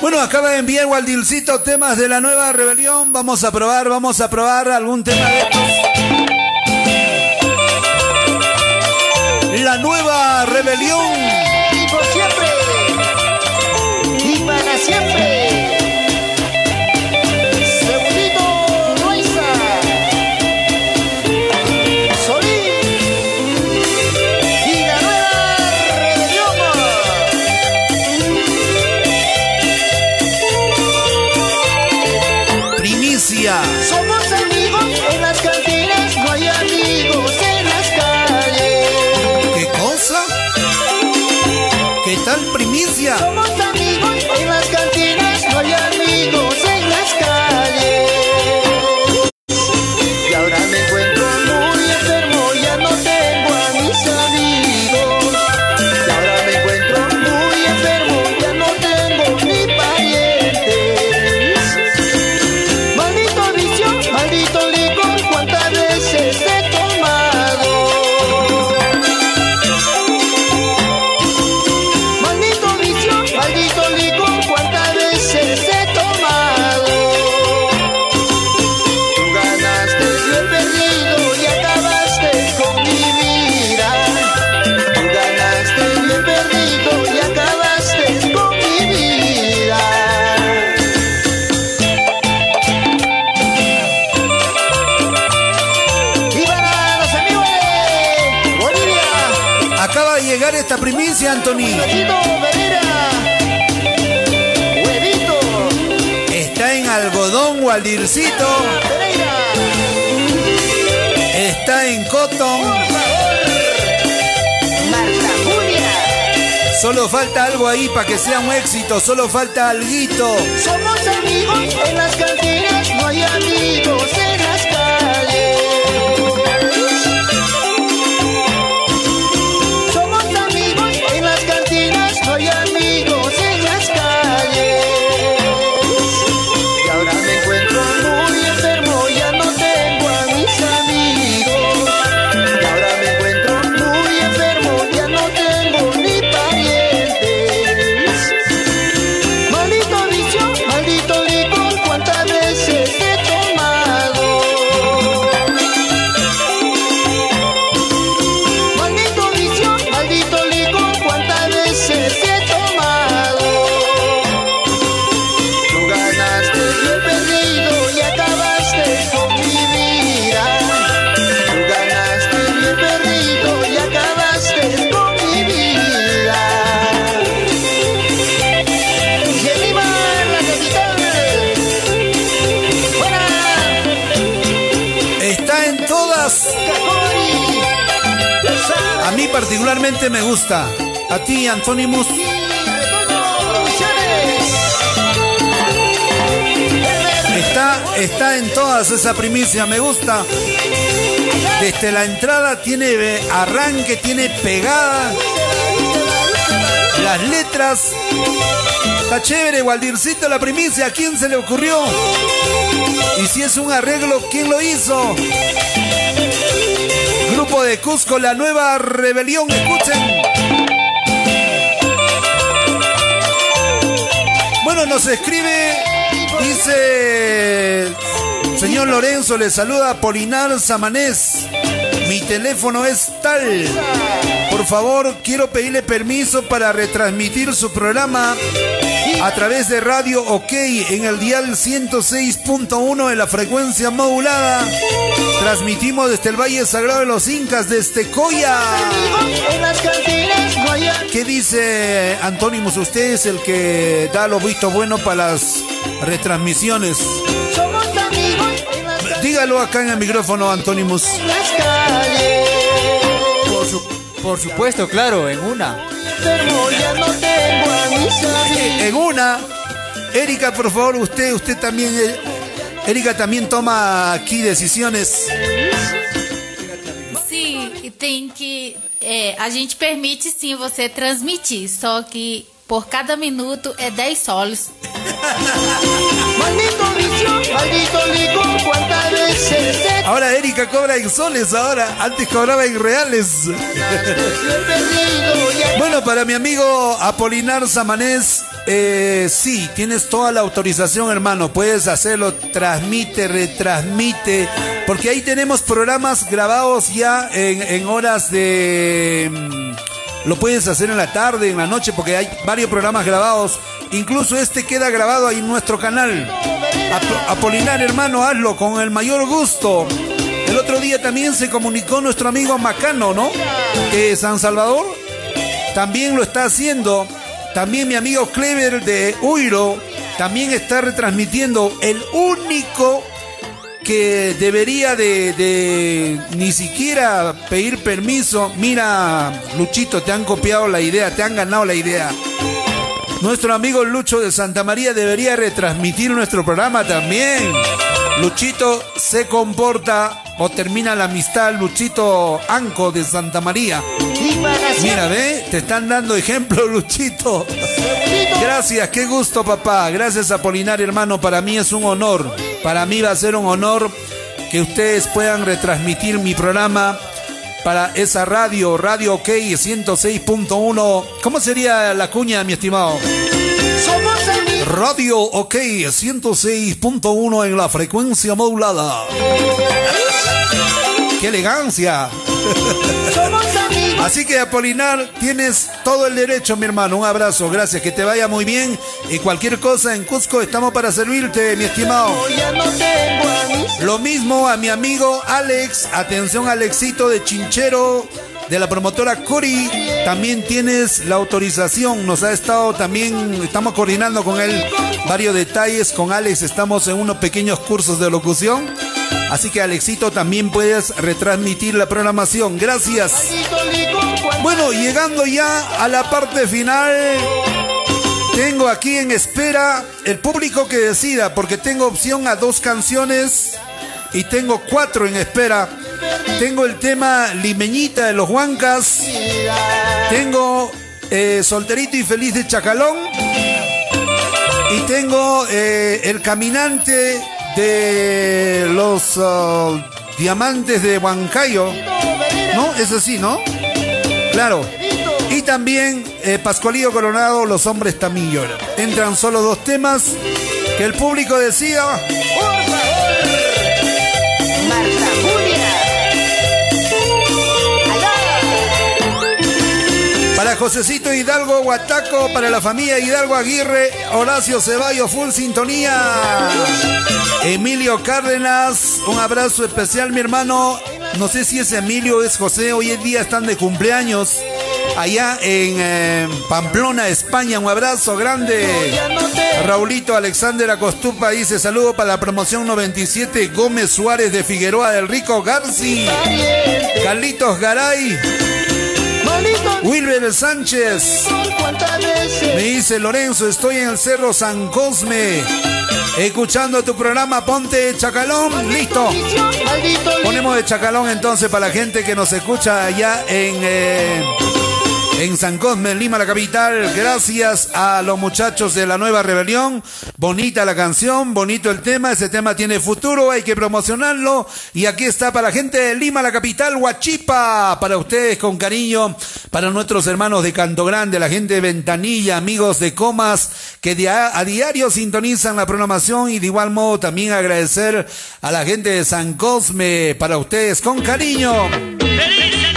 Bueno, acaba de enviar Waldilcito temas de la nueva rebelión. Vamos a probar, vamos a probar algún tema de estos. Solo falta alguito. Me gusta. Desde la entrada tiene eh, arranque, tiene pegada. Las letras. Está chévere, Waldircito, la primicia. ¿A quién se le ocurrió? Y si es un arreglo, ¿quién lo hizo? Grupo de Cusco, la nueva rebelión. Escuchen. Bueno, nos escribe, dice, señor Lorenzo, le saluda Polinar Samanés. Mi teléfono es tal. Por favor, quiero pedirle permiso para retransmitir su programa a través de Radio OK en el dial 106.1 de la frecuencia modulada. Transmitimos desde el Valle Sagrado de los Incas, desde Coya. ¿Qué dice Antónimos? Usted es el que da los vistos buenos para las retransmisiones. Dígalo acá en el micrófono, Antónimos. Por, su- por supuesto, claro, en una. En una, Erika, por favor, usted, usted también, eh, Erika también toma aquí decisiones. Sim, tem que. é, a gente permite sim você transmitir, só que por cada minuto é 10 solos. Maldito licor, cuántas veces Ahora Erika cobra en soles, ahora. Antes cobraba en reales. Bueno, para mi amigo Apolinar Samanés, eh, sí, tienes toda la autorización, hermano. Puedes hacerlo, transmite, retransmite, porque ahí tenemos programas grabados ya en, en horas de... mm, Lo puedes hacer en la tarde, en la noche, porque hay varios programas grabados. Incluso este queda grabado ahí en nuestro canal. Ap- Apolinar, hermano, hazlo con el mayor gusto. El otro día también se comunicó nuestro amigo Macano, ¿no? De San Salvador. También lo está haciendo. También mi amigo Clever de Uiro también está retransmitiendo el único que debería de, de ni siquiera pedir permiso. Mira, Luchito, te han copiado la idea, te han ganado la idea. Nuestro amigo Lucho de Santa María debería retransmitir nuestro programa también. Luchito se comporta o termina la amistad, Luchito Anco de Santa María. Mira, ve, te están dando ejemplo, Luchito. Gracias, qué gusto, papá. Gracias, Apolinar, hermano. Para mí es un honor. Para mí va a ser un honor que ustedes puedan retransmitir mi programa para esa radio, Radio OK 106.1. ¿Cómo sería la cuña, mi estimado? Radio OK 106.1 en la frecuencia modulada. ¡Qué elegancia! Así que Apolinar, tienes todo el derecho, mi hermano. Un abrazo, gracias, que te vaya muy bien. Y cualquier cosa en Cusco estamos para servirte, mi estimado. Lo mismo a mi amigo Alex. Atención, Alexito de Chinchero. De la promotora Cori, también tienes la autorización. Nos ha estado también, estamos coordinando con él varios detalles. Con Alex estamos en unos pequeños cursos de locución. Así que Alexito también puedes retransmitir la programación. Gracias. Bueno, llegando ya a la parte final. Tengo aquí en espera el público que decida, porque tengo opción a dos canciones y tengo cuatro en espera. Tengo el tema Limeñita de los Huancas. Tengo eh, Solterito y Feliz de Chacalón. Y tengo eh, El Caminante de los uh, Diamantes de Huancayo. ¿No? Es así, ¿no? Claro. Y también eh, Pascualillo Coronado, Los Hombres también. Entran solo dos temas que el público decida. Para Josecito Hidalgo Guataco, para la familia Hidalgo Aguirre, Horacio Ceballos, full sintonía. Emilio Cárdenas, un abrazo especial, mi hermano. No sé si es Emilio o es José, hoy en día están de cumpleaños. Allá en eh, Pamplona, España, un abrazo grande. Raulito Alexander Acostupa dice saludo para la promoción 97 Gómez Suárez de Figueroa del Rico Garci. Carlitos Garay. Wilber Sánchez. Me dice Lorenzo, estoy en el Cerro San Cosme. Escuchando tu programa, ponte Chacalón. Listo. Ponemos de Chacalón entonces para la gente que nos escucha allá en, eh, en San Cosme, en Lima, la capital. Gracias a los muchachos de la nueva rebelión. Bonita la canción, bonito el tema. Ese tema tiene futuro, hay que promocionarlo. Y aquí está para la gente de Lima, la capital, Huachipa. Para ustedes con cariño, para nuestros hermanos de Canto Grande, la gente de Ventanilla, amigos de Comas, que a, diario sintonizan la programación. Y de igual modo también agradecer a la gente de San Cosme, para ustedes con cariño. ¡Feliz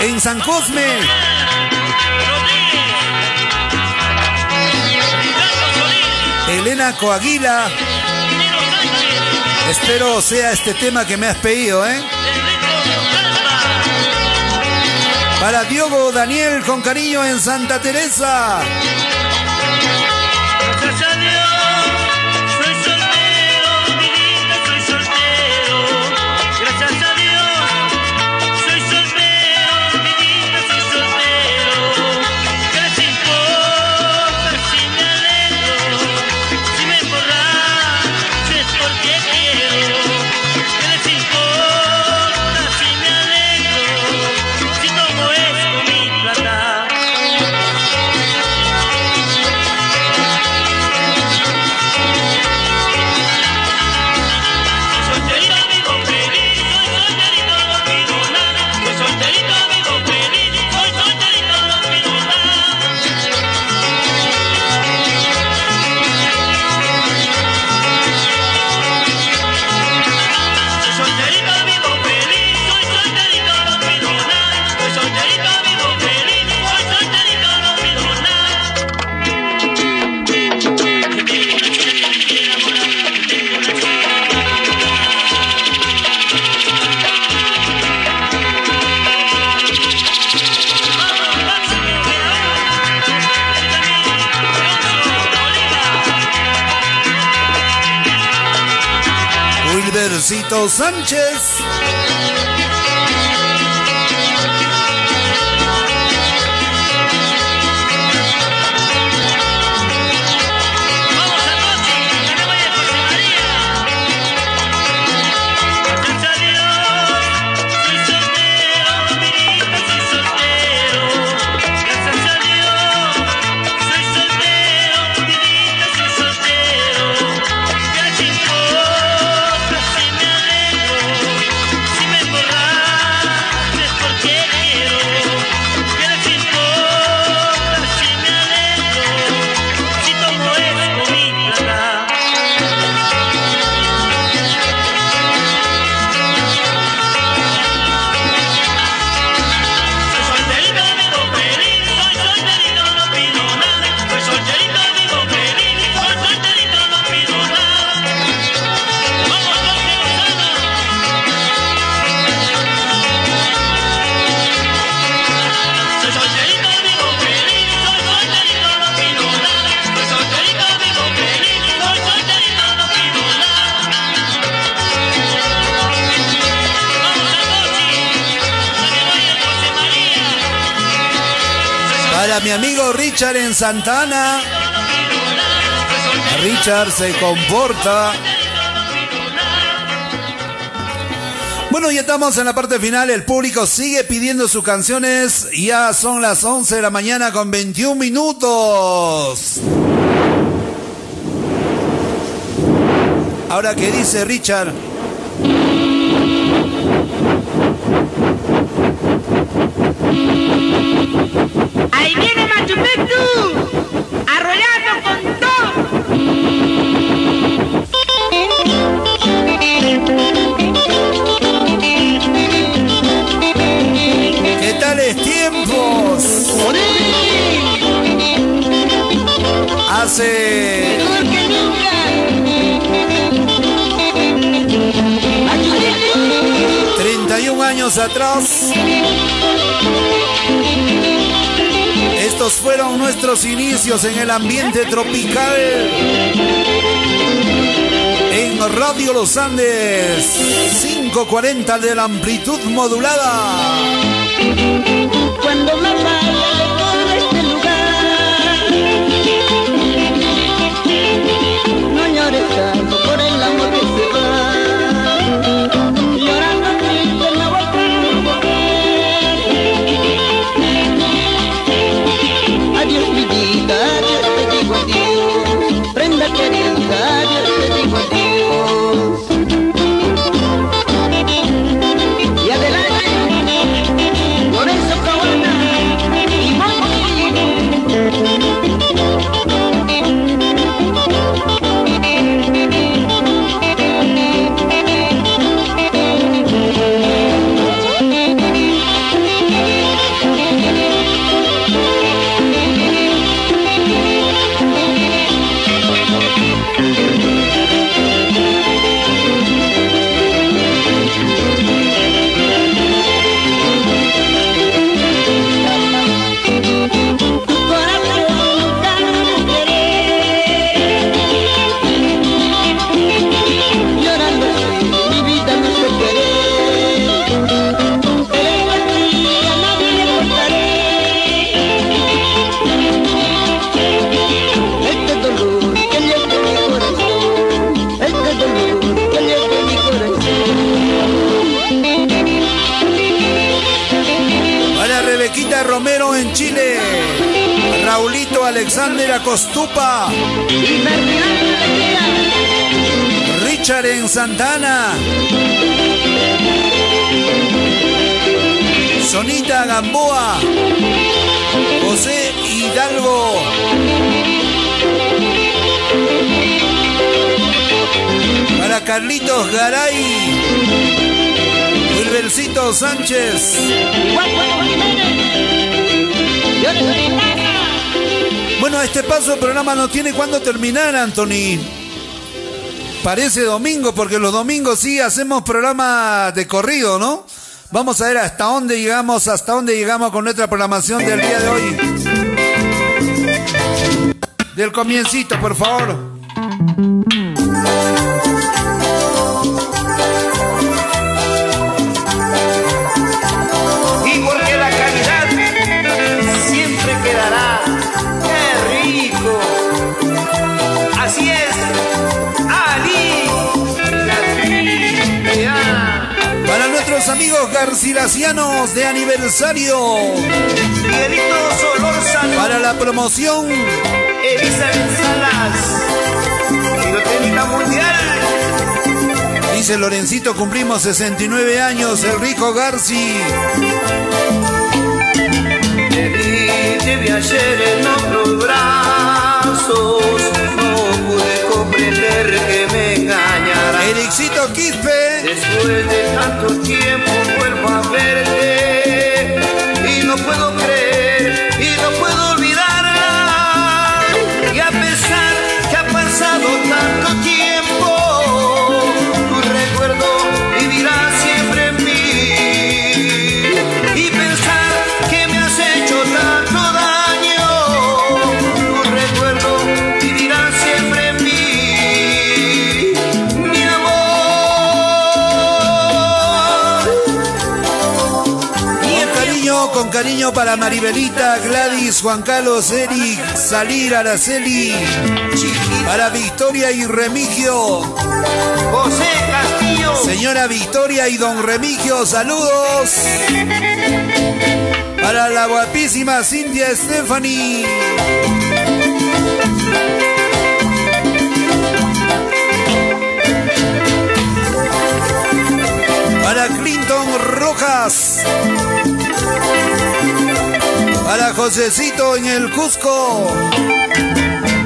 En San Cosme. Elena Coaguila. Espero sea este tema que me has pedido, ¿eh? Para Diogo Daniel con cariño en Santa Teresa. Wilbercito Sánchez. Richard en Santana. Richard se comporta. Bueno, ya estamos en la parte final. El público sigue pidiendo sus canciones. Ya son las 11 de la mañana con 21 minutos. Ahora, ¿qué dice Richard? Estos fueron nuestros inicios en el ambiente tropical. En Radio Los Andes, 540 de la amplitud modulada. Cuando me vaya de este lugar, no llores Garay. Wilbercito Sánchez. Bueno, a este paso el programa no tiene cuándo terminar, Anthony. Parece domingo, porque los domingos sí hacemos programa de corrido, ¿no? Vamos a ver hasta dónde llegamos, hasta dónde llegamos con nuestra programación del día de hoy. Del comiencito, por favor. Garcilacianos de aniversario. Miguelito Solórzano. Para la promoción. Elizabeth Salas. Mundial. Dice Lorencito, cumplimos 69 años, el rico Garci. Te vi, te vi ayer en otros brazos. No pude comprender que me engañarás. Ericito Quispe. Después de tanto tiempo vuelvo a verte. Y no puedo creer, para Maribelita, Gladys, Juan Carlos, Eric, Salir, Araceli. Para Victoria y Remigio. José Castillo. Señora Victoria y don Remigio, saludos. Para la guapísima Cintia Stephanie. Para Clinton Rojas. Para Josecito en el Cusco.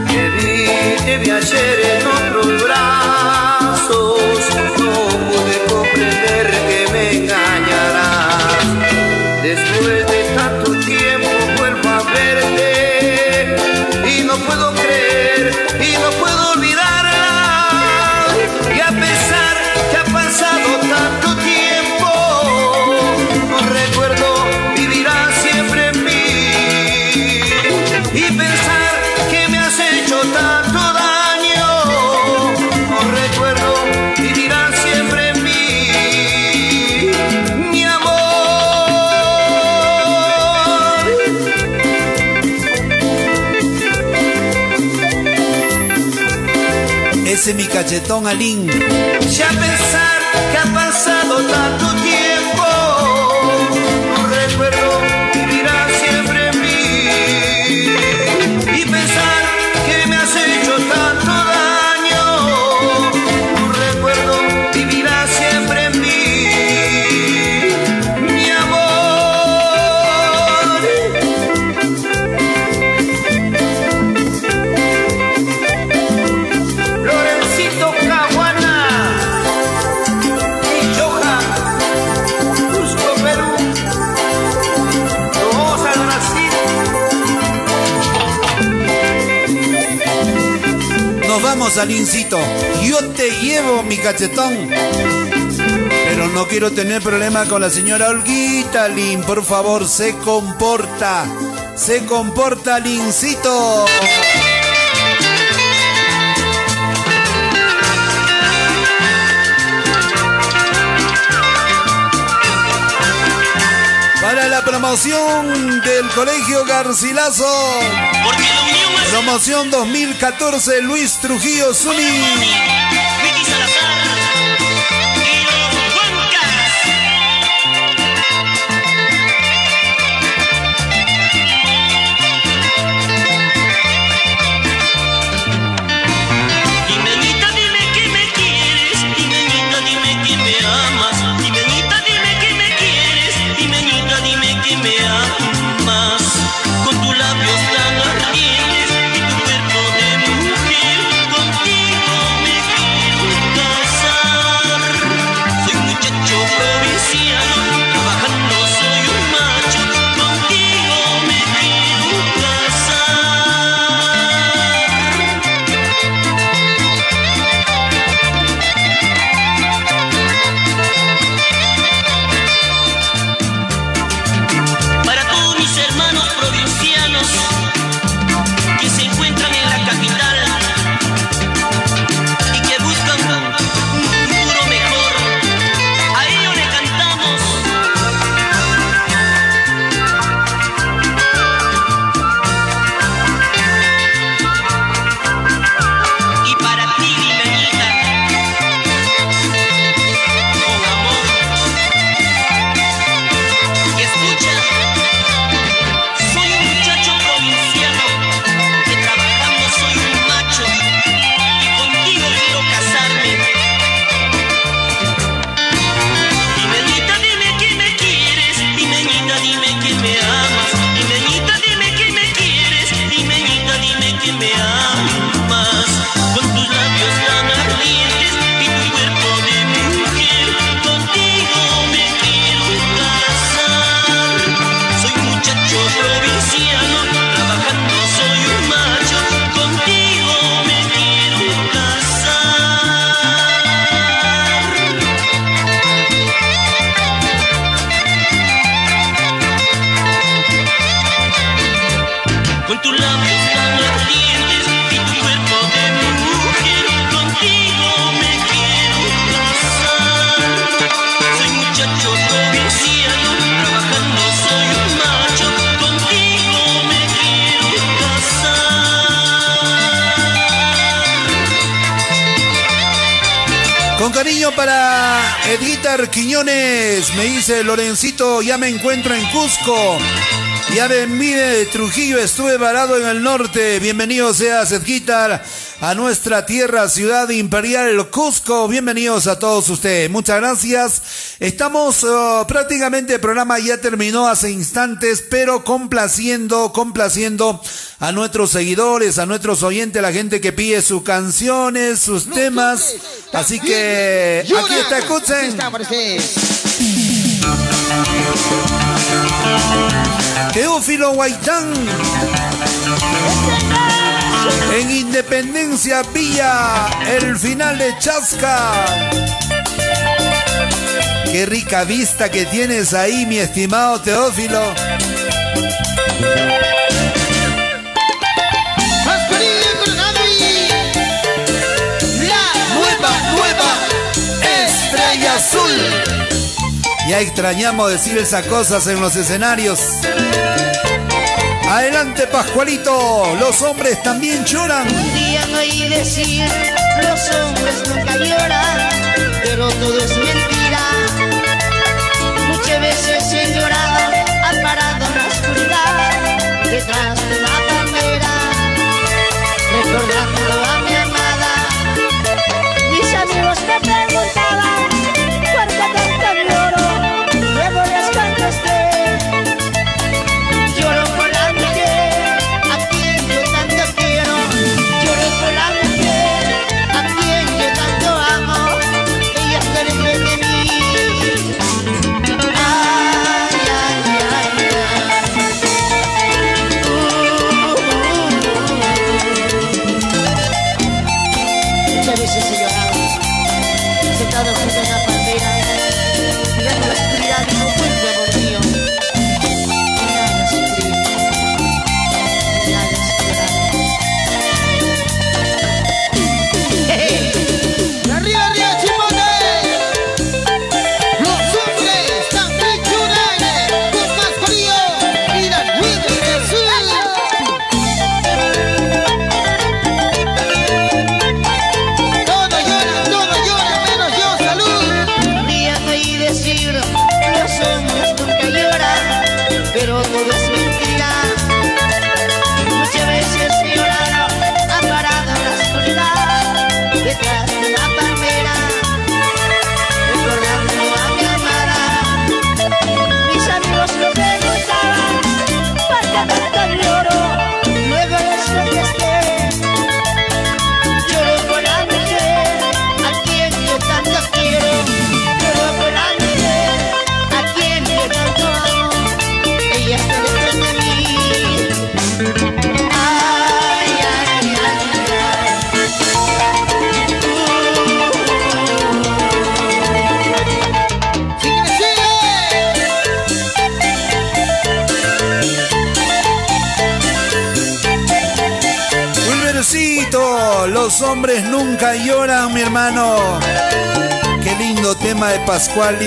Te vi, te vi ayer en otros brazos. No pude comprender que me engañarás. Mi cachetón Alín. Nos vamos, Alincito. Yo te llevo mi cachetón. Pero no quiero tener problema con la señora Olguita, Lin. Por favor, se comporta. Se comporta, Lincito. Para la promoción del Colegio Garcilaso. Promoción 2014 Luis Trujillo Zuni. Cusco. Mide de Trujillo, estuve varado en el norte. Bienvenido seas, Edguitar, a nuestra tierra, ciudad imperial Cusco. Bienvenidos a todos ustedes. Muchas gracias. Estamos uh, prácticamente, el programa ya terminó hace instantes, pero complaciendo, complaciendo a nuestros seguidores, a nuestros oyentes, a la gente que pide sus canciones, sus temas. Así que aquí está, escuchen. Teófilo Guaitán. En Independencia Villa, el final de Chasca. Qué rica vista que tienes ahí, mi estimado Teófilo. Ya extrañamos decir esas cosas en los escenarios. Adelante, Pascualito. Los hombres también lloran. Un día no oí decir, los hombres nunca lloran, pero todo es mentira. Muchas veces he llorado, ha parado en la oscuridad, detrás de la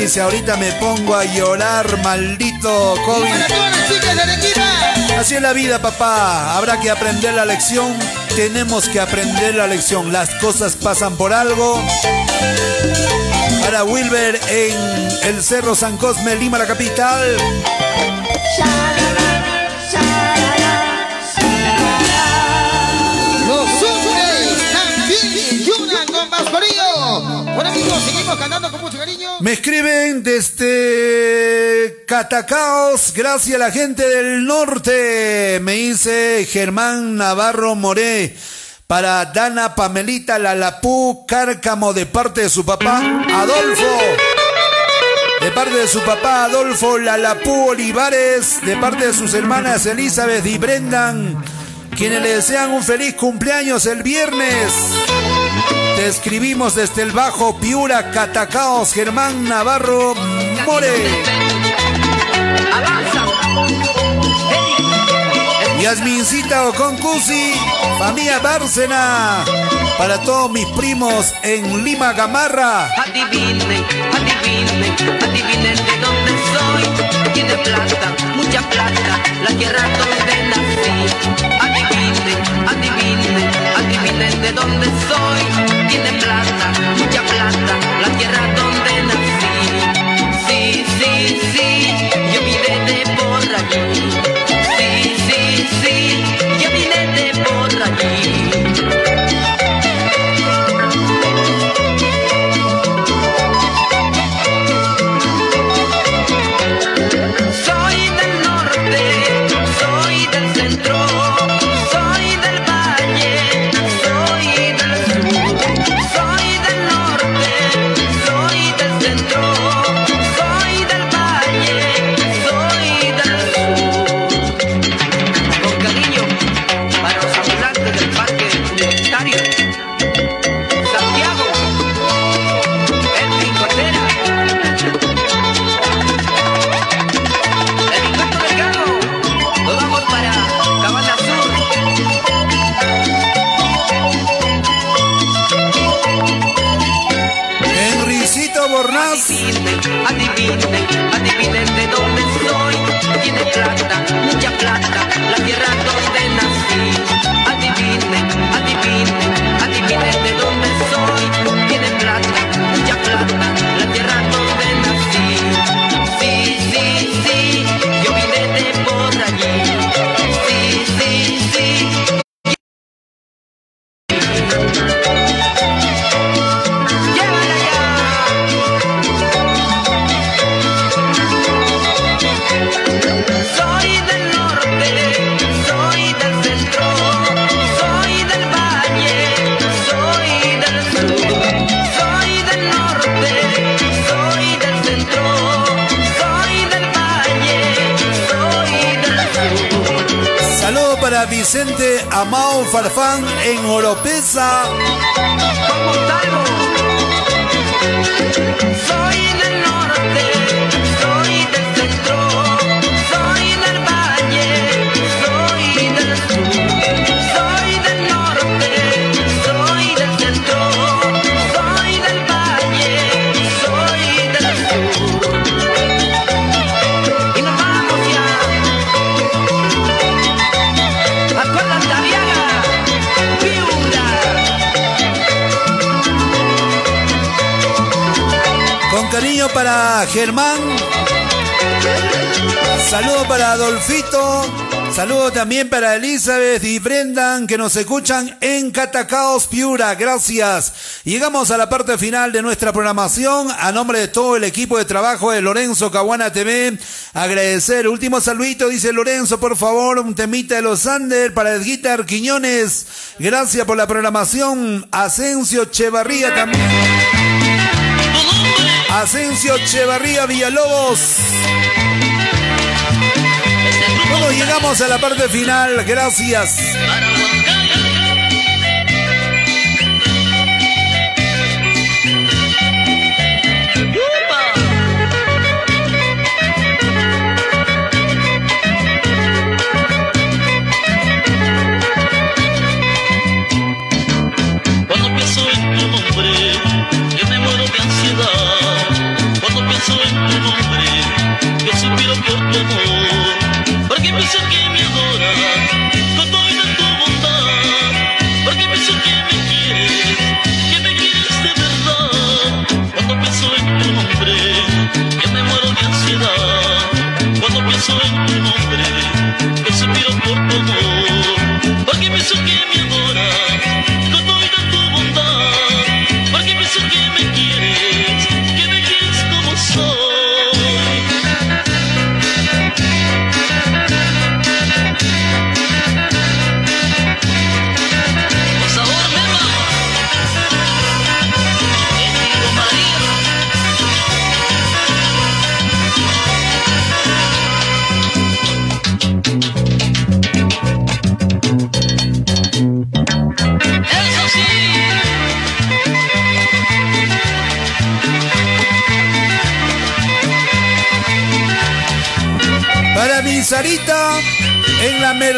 dice, ahorita me pongo a llorar, maldito COVID. Así es la vida, papá. Habrá que aprender la lección. Tenemos que aprender la lección. Las cosas pasan por algo. Para Wilber en el Cerro San Cosme, Lima, la capital. Me escriben desde Catacaos, gracias a la gente del norte. Me dice Germán Navarro Moré. Para Dana Pamelita Lalapú Cárcamo de parte de su papá Adolfo. De parte de su papá Adolfo Lalapú Olivares. De parte de sus hermanas Elizabeth y Brendan. Quienes le desean un feliz cumpleaños el viernes. Te escribimos desde el Bajo Piura, Catacaos, Germán Navarro More. Yasmincita Oconcusi, familia Bárcena, para todos mis primos en Lima Gamarra. Adivinen, adivinen, adivinen de dónde soy. Tiene plata, mucha plata, la tierra donde nací entienden de dónde soy. Tiene plata, mucha plata, la tierra donde nací. Sí, sí, sí. nos escuchan en Catacaos Piura. Gracias. Llegamos a la parte final de nuestra programación. A nombre de todo el equipo de trabajo de Lorenzo Caguana TV, agradecer. Último saludito, dice Lorenzo, por favor, un temita de los Andes para Edguitar Quiñones. Gracias por la programación. Asensio Chevarría también. Asensio Chevarría Villalobos. Bueno, llegamos a la parte final. Gracias.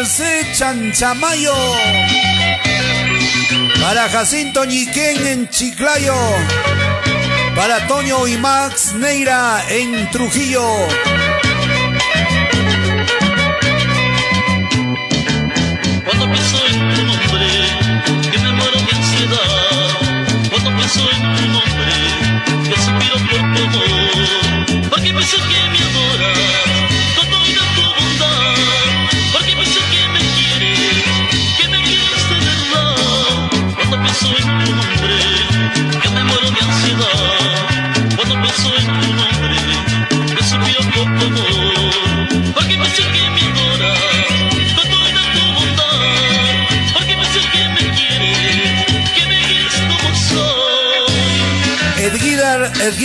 Merced Chanchamayo. Para Jacinto Ñiquén en Chiclayo. Para Toño y Max Neira en Trujillo.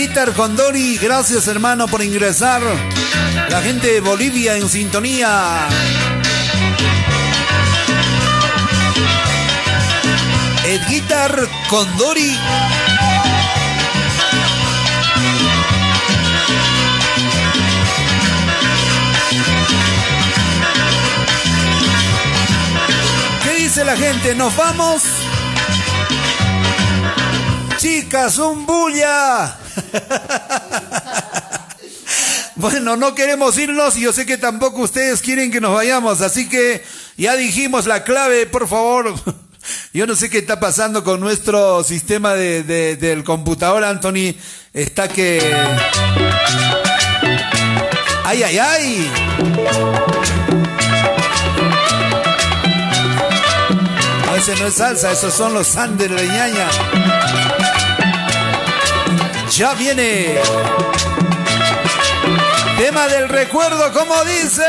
Peter Condori, gracias hermano por ingresar. La gente de Bolivia en sintonía. Edguitar Condori. ¿Qué dice la gente? ¿Nos vamos? Chicas, un bulla. Bueno, no queremos irnos y yo sé que tampoco ustedes quieren que nos vayamos, así que ya dijimos la clave, por favor. Yo no sé qué está pasando con nuestro sistema de, de- del computador, Anthony. Está que... ¡Ay, ay, ay! No, ese no es salsa, esos son los Sander de ñaña. Ya viene. Tema del recuerdo, como dice.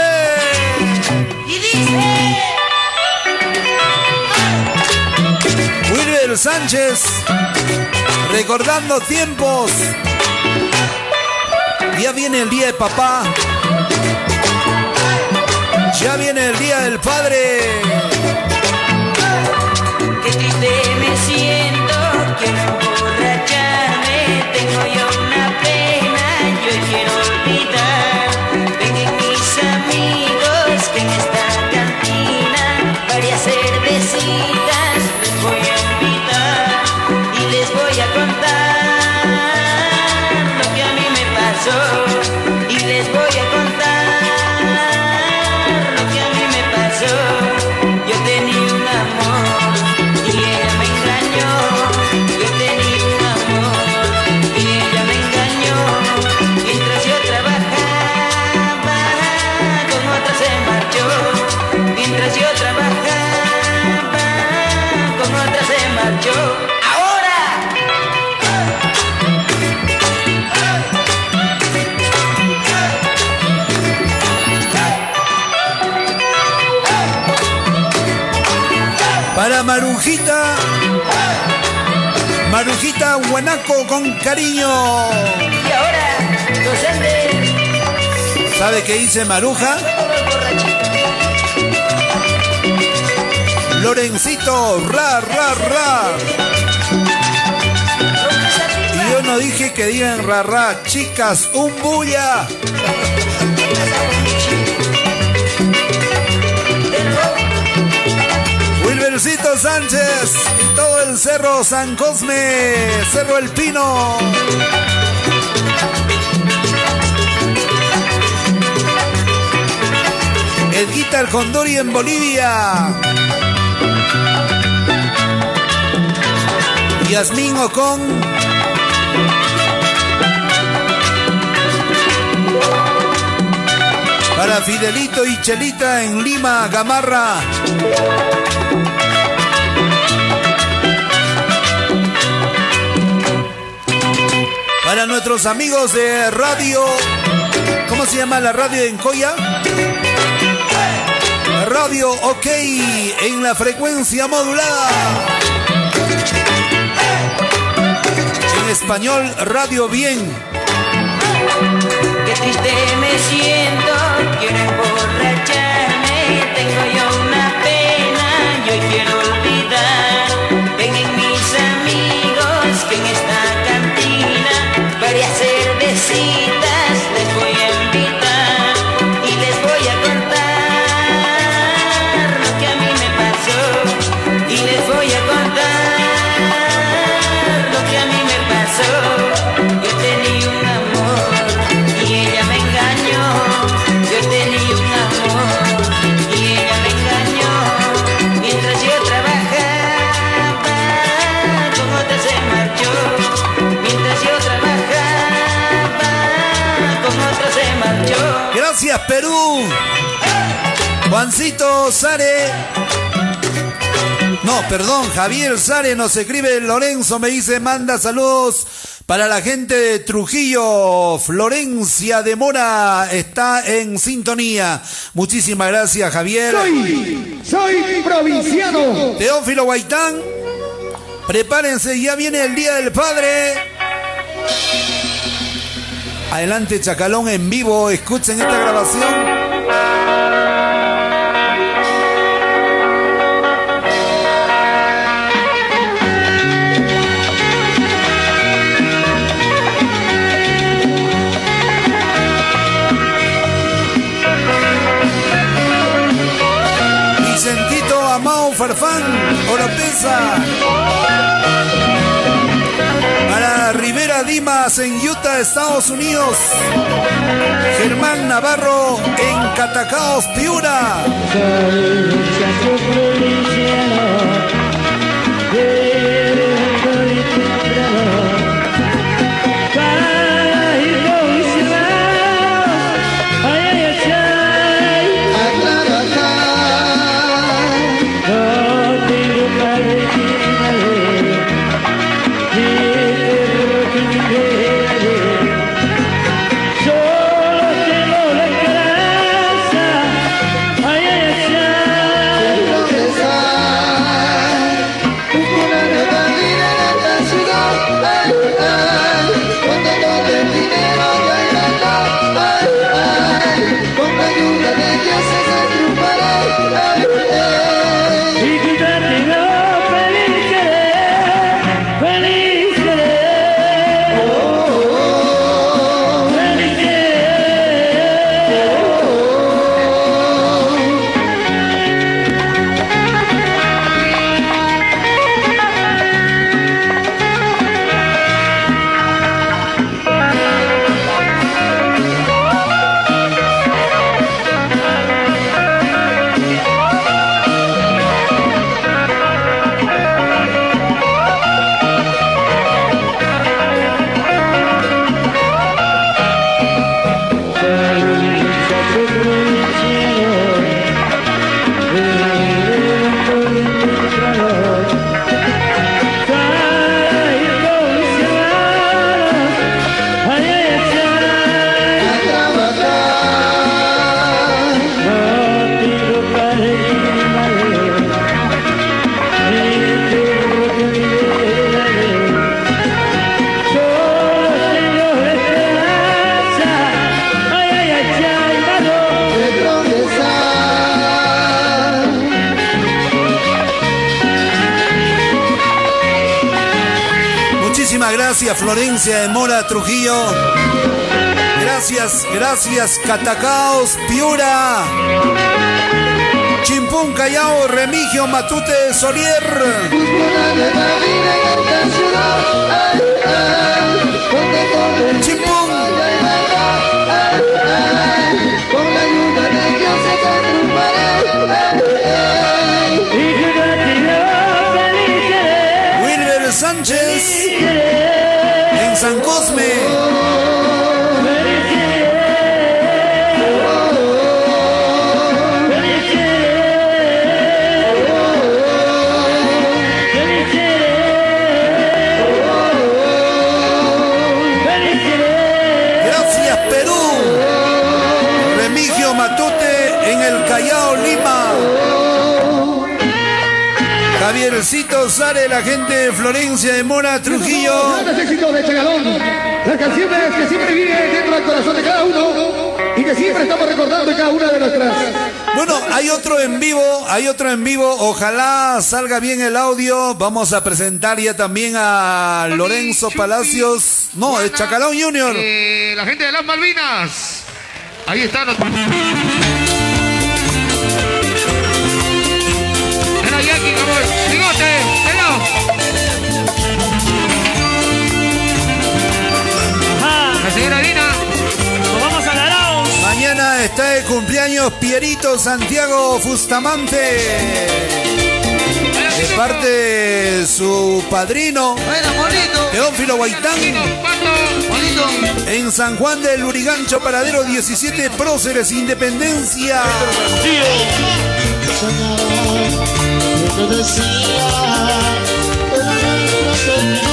Y dice. Wilber Sánchez, recordando tiempos. Ya viene el día de papá. Ya viene el día del padre. Marujita. Marujita Guanaco con cariño. Y ahora, Andes, ¿Sabe qué dice Maruja? Lorencito, ra, ra, ra. Y yo no dije que digan ra, ra. Chicas, un bulla. Sánchez y todo el Cerro San Cosme, Cerro El Pino. El Condori en Bolivia. Yasmín Ocon. Para Fidelito y Chelita en Lima, Gamarra. Para nuestros amigos de radio, ¿cómo se llama la radio en Coya? Radio OK en la frecuencia modulada. En español, Radio Bien. Perú. Juancito Sare. No, perdón, Javier Sare nos escribe Lorenzo, me dice, manda saludos para la gente de Trujillo. Florencia de Mora está en sintonía. Muchísimas gracias, Javier. Soy, soy provinciano. Teófilo Guaitán, prepárense, ya viene el Día del Padre. Adelante, Chacalón en vivo, escuchen esta grabación. Farfán, Oropesa. Dimas en Utah, Estados Unidos. Germán Navarro en Catacaos, Piura. Florencia de Mora Trujillo. Gracias, gracias Catacaos, Piura. Chimpún Callao, Remigio Matute Solier. Chimpún. Wilber Sánchez Sare, la gente de Florencia de Mora, Trujillo. Grandes éxitos de Chagalón. Las canciones que siempre viven dentro del corazón de cada uno y que siempre estamos recordando en cada una de nuestras. Bueno, hay otro en vivo, hay otro en vivo. Ojalá salga bien el audio. Vamos a presentar ya también a Lorenzo Palacios. No, es Chacalón Junior. Eh, la gente de las Malvinas. Ahí están los. Está de cumpleaños Pierito Santiago Fustamante. De parte de su padrino, Teófilo Guaitán. En San Juan del Lurigancho, paradero 17, Próceres, Independencia. Yo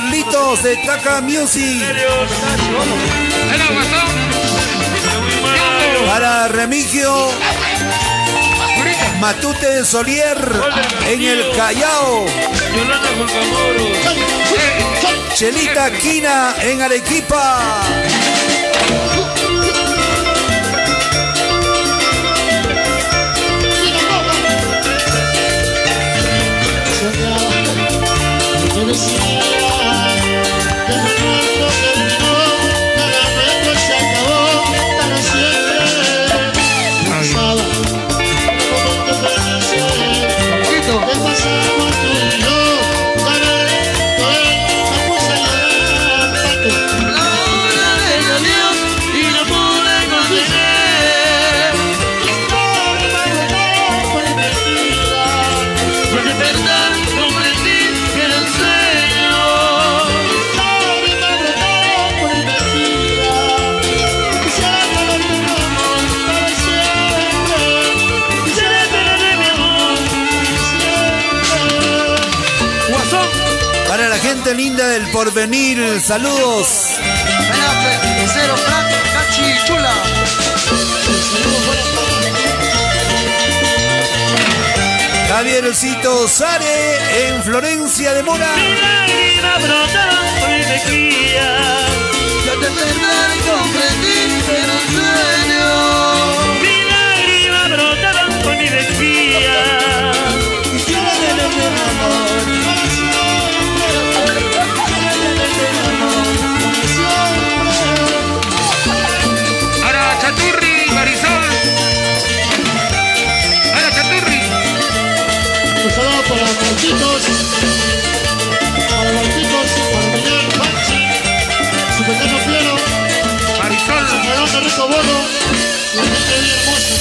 Carlitos de Taca Music. Para Remigio Matute de Solier en el Callao. Chelita Quina en Arequipa. Linda del porvenir, saludos. Cero Frank, Cachi, Chula. Javiercito Sare en Florencia de Mora. Para los Marquitos, para los Marquitos, para Miguel, Panchi, su pequeño Piero, Marisol, su melón de rico bono, la gente bien hermosa.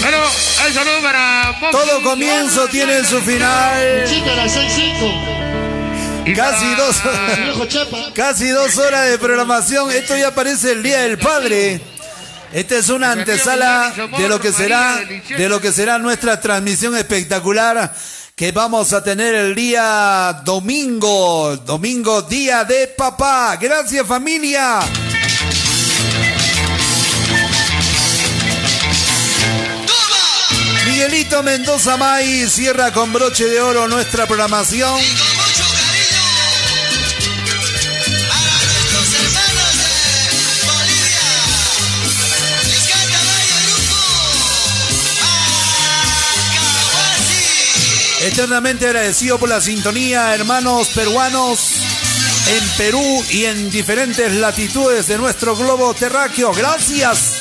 Bueno, hay saludo para Moxie. Todo comienzo tiene su final. Chica, las 6-5. Casi dos, Chepa. casi dos horas de programación. Esto ya parece el Día del Padre. Esta es una antesala de lo que será, de lo que será nuestra transmisión espectacular que vamos a tener el día domingo, domingo día de papá. Gracias familia. Miguelito Mendoza May cierra con broche de oro nuestra programación. Eternamente agradecido por la sintonía, hermanos peruanos en Perú y en diferentes latitudes de nuestro globo terráqueo. Gracias.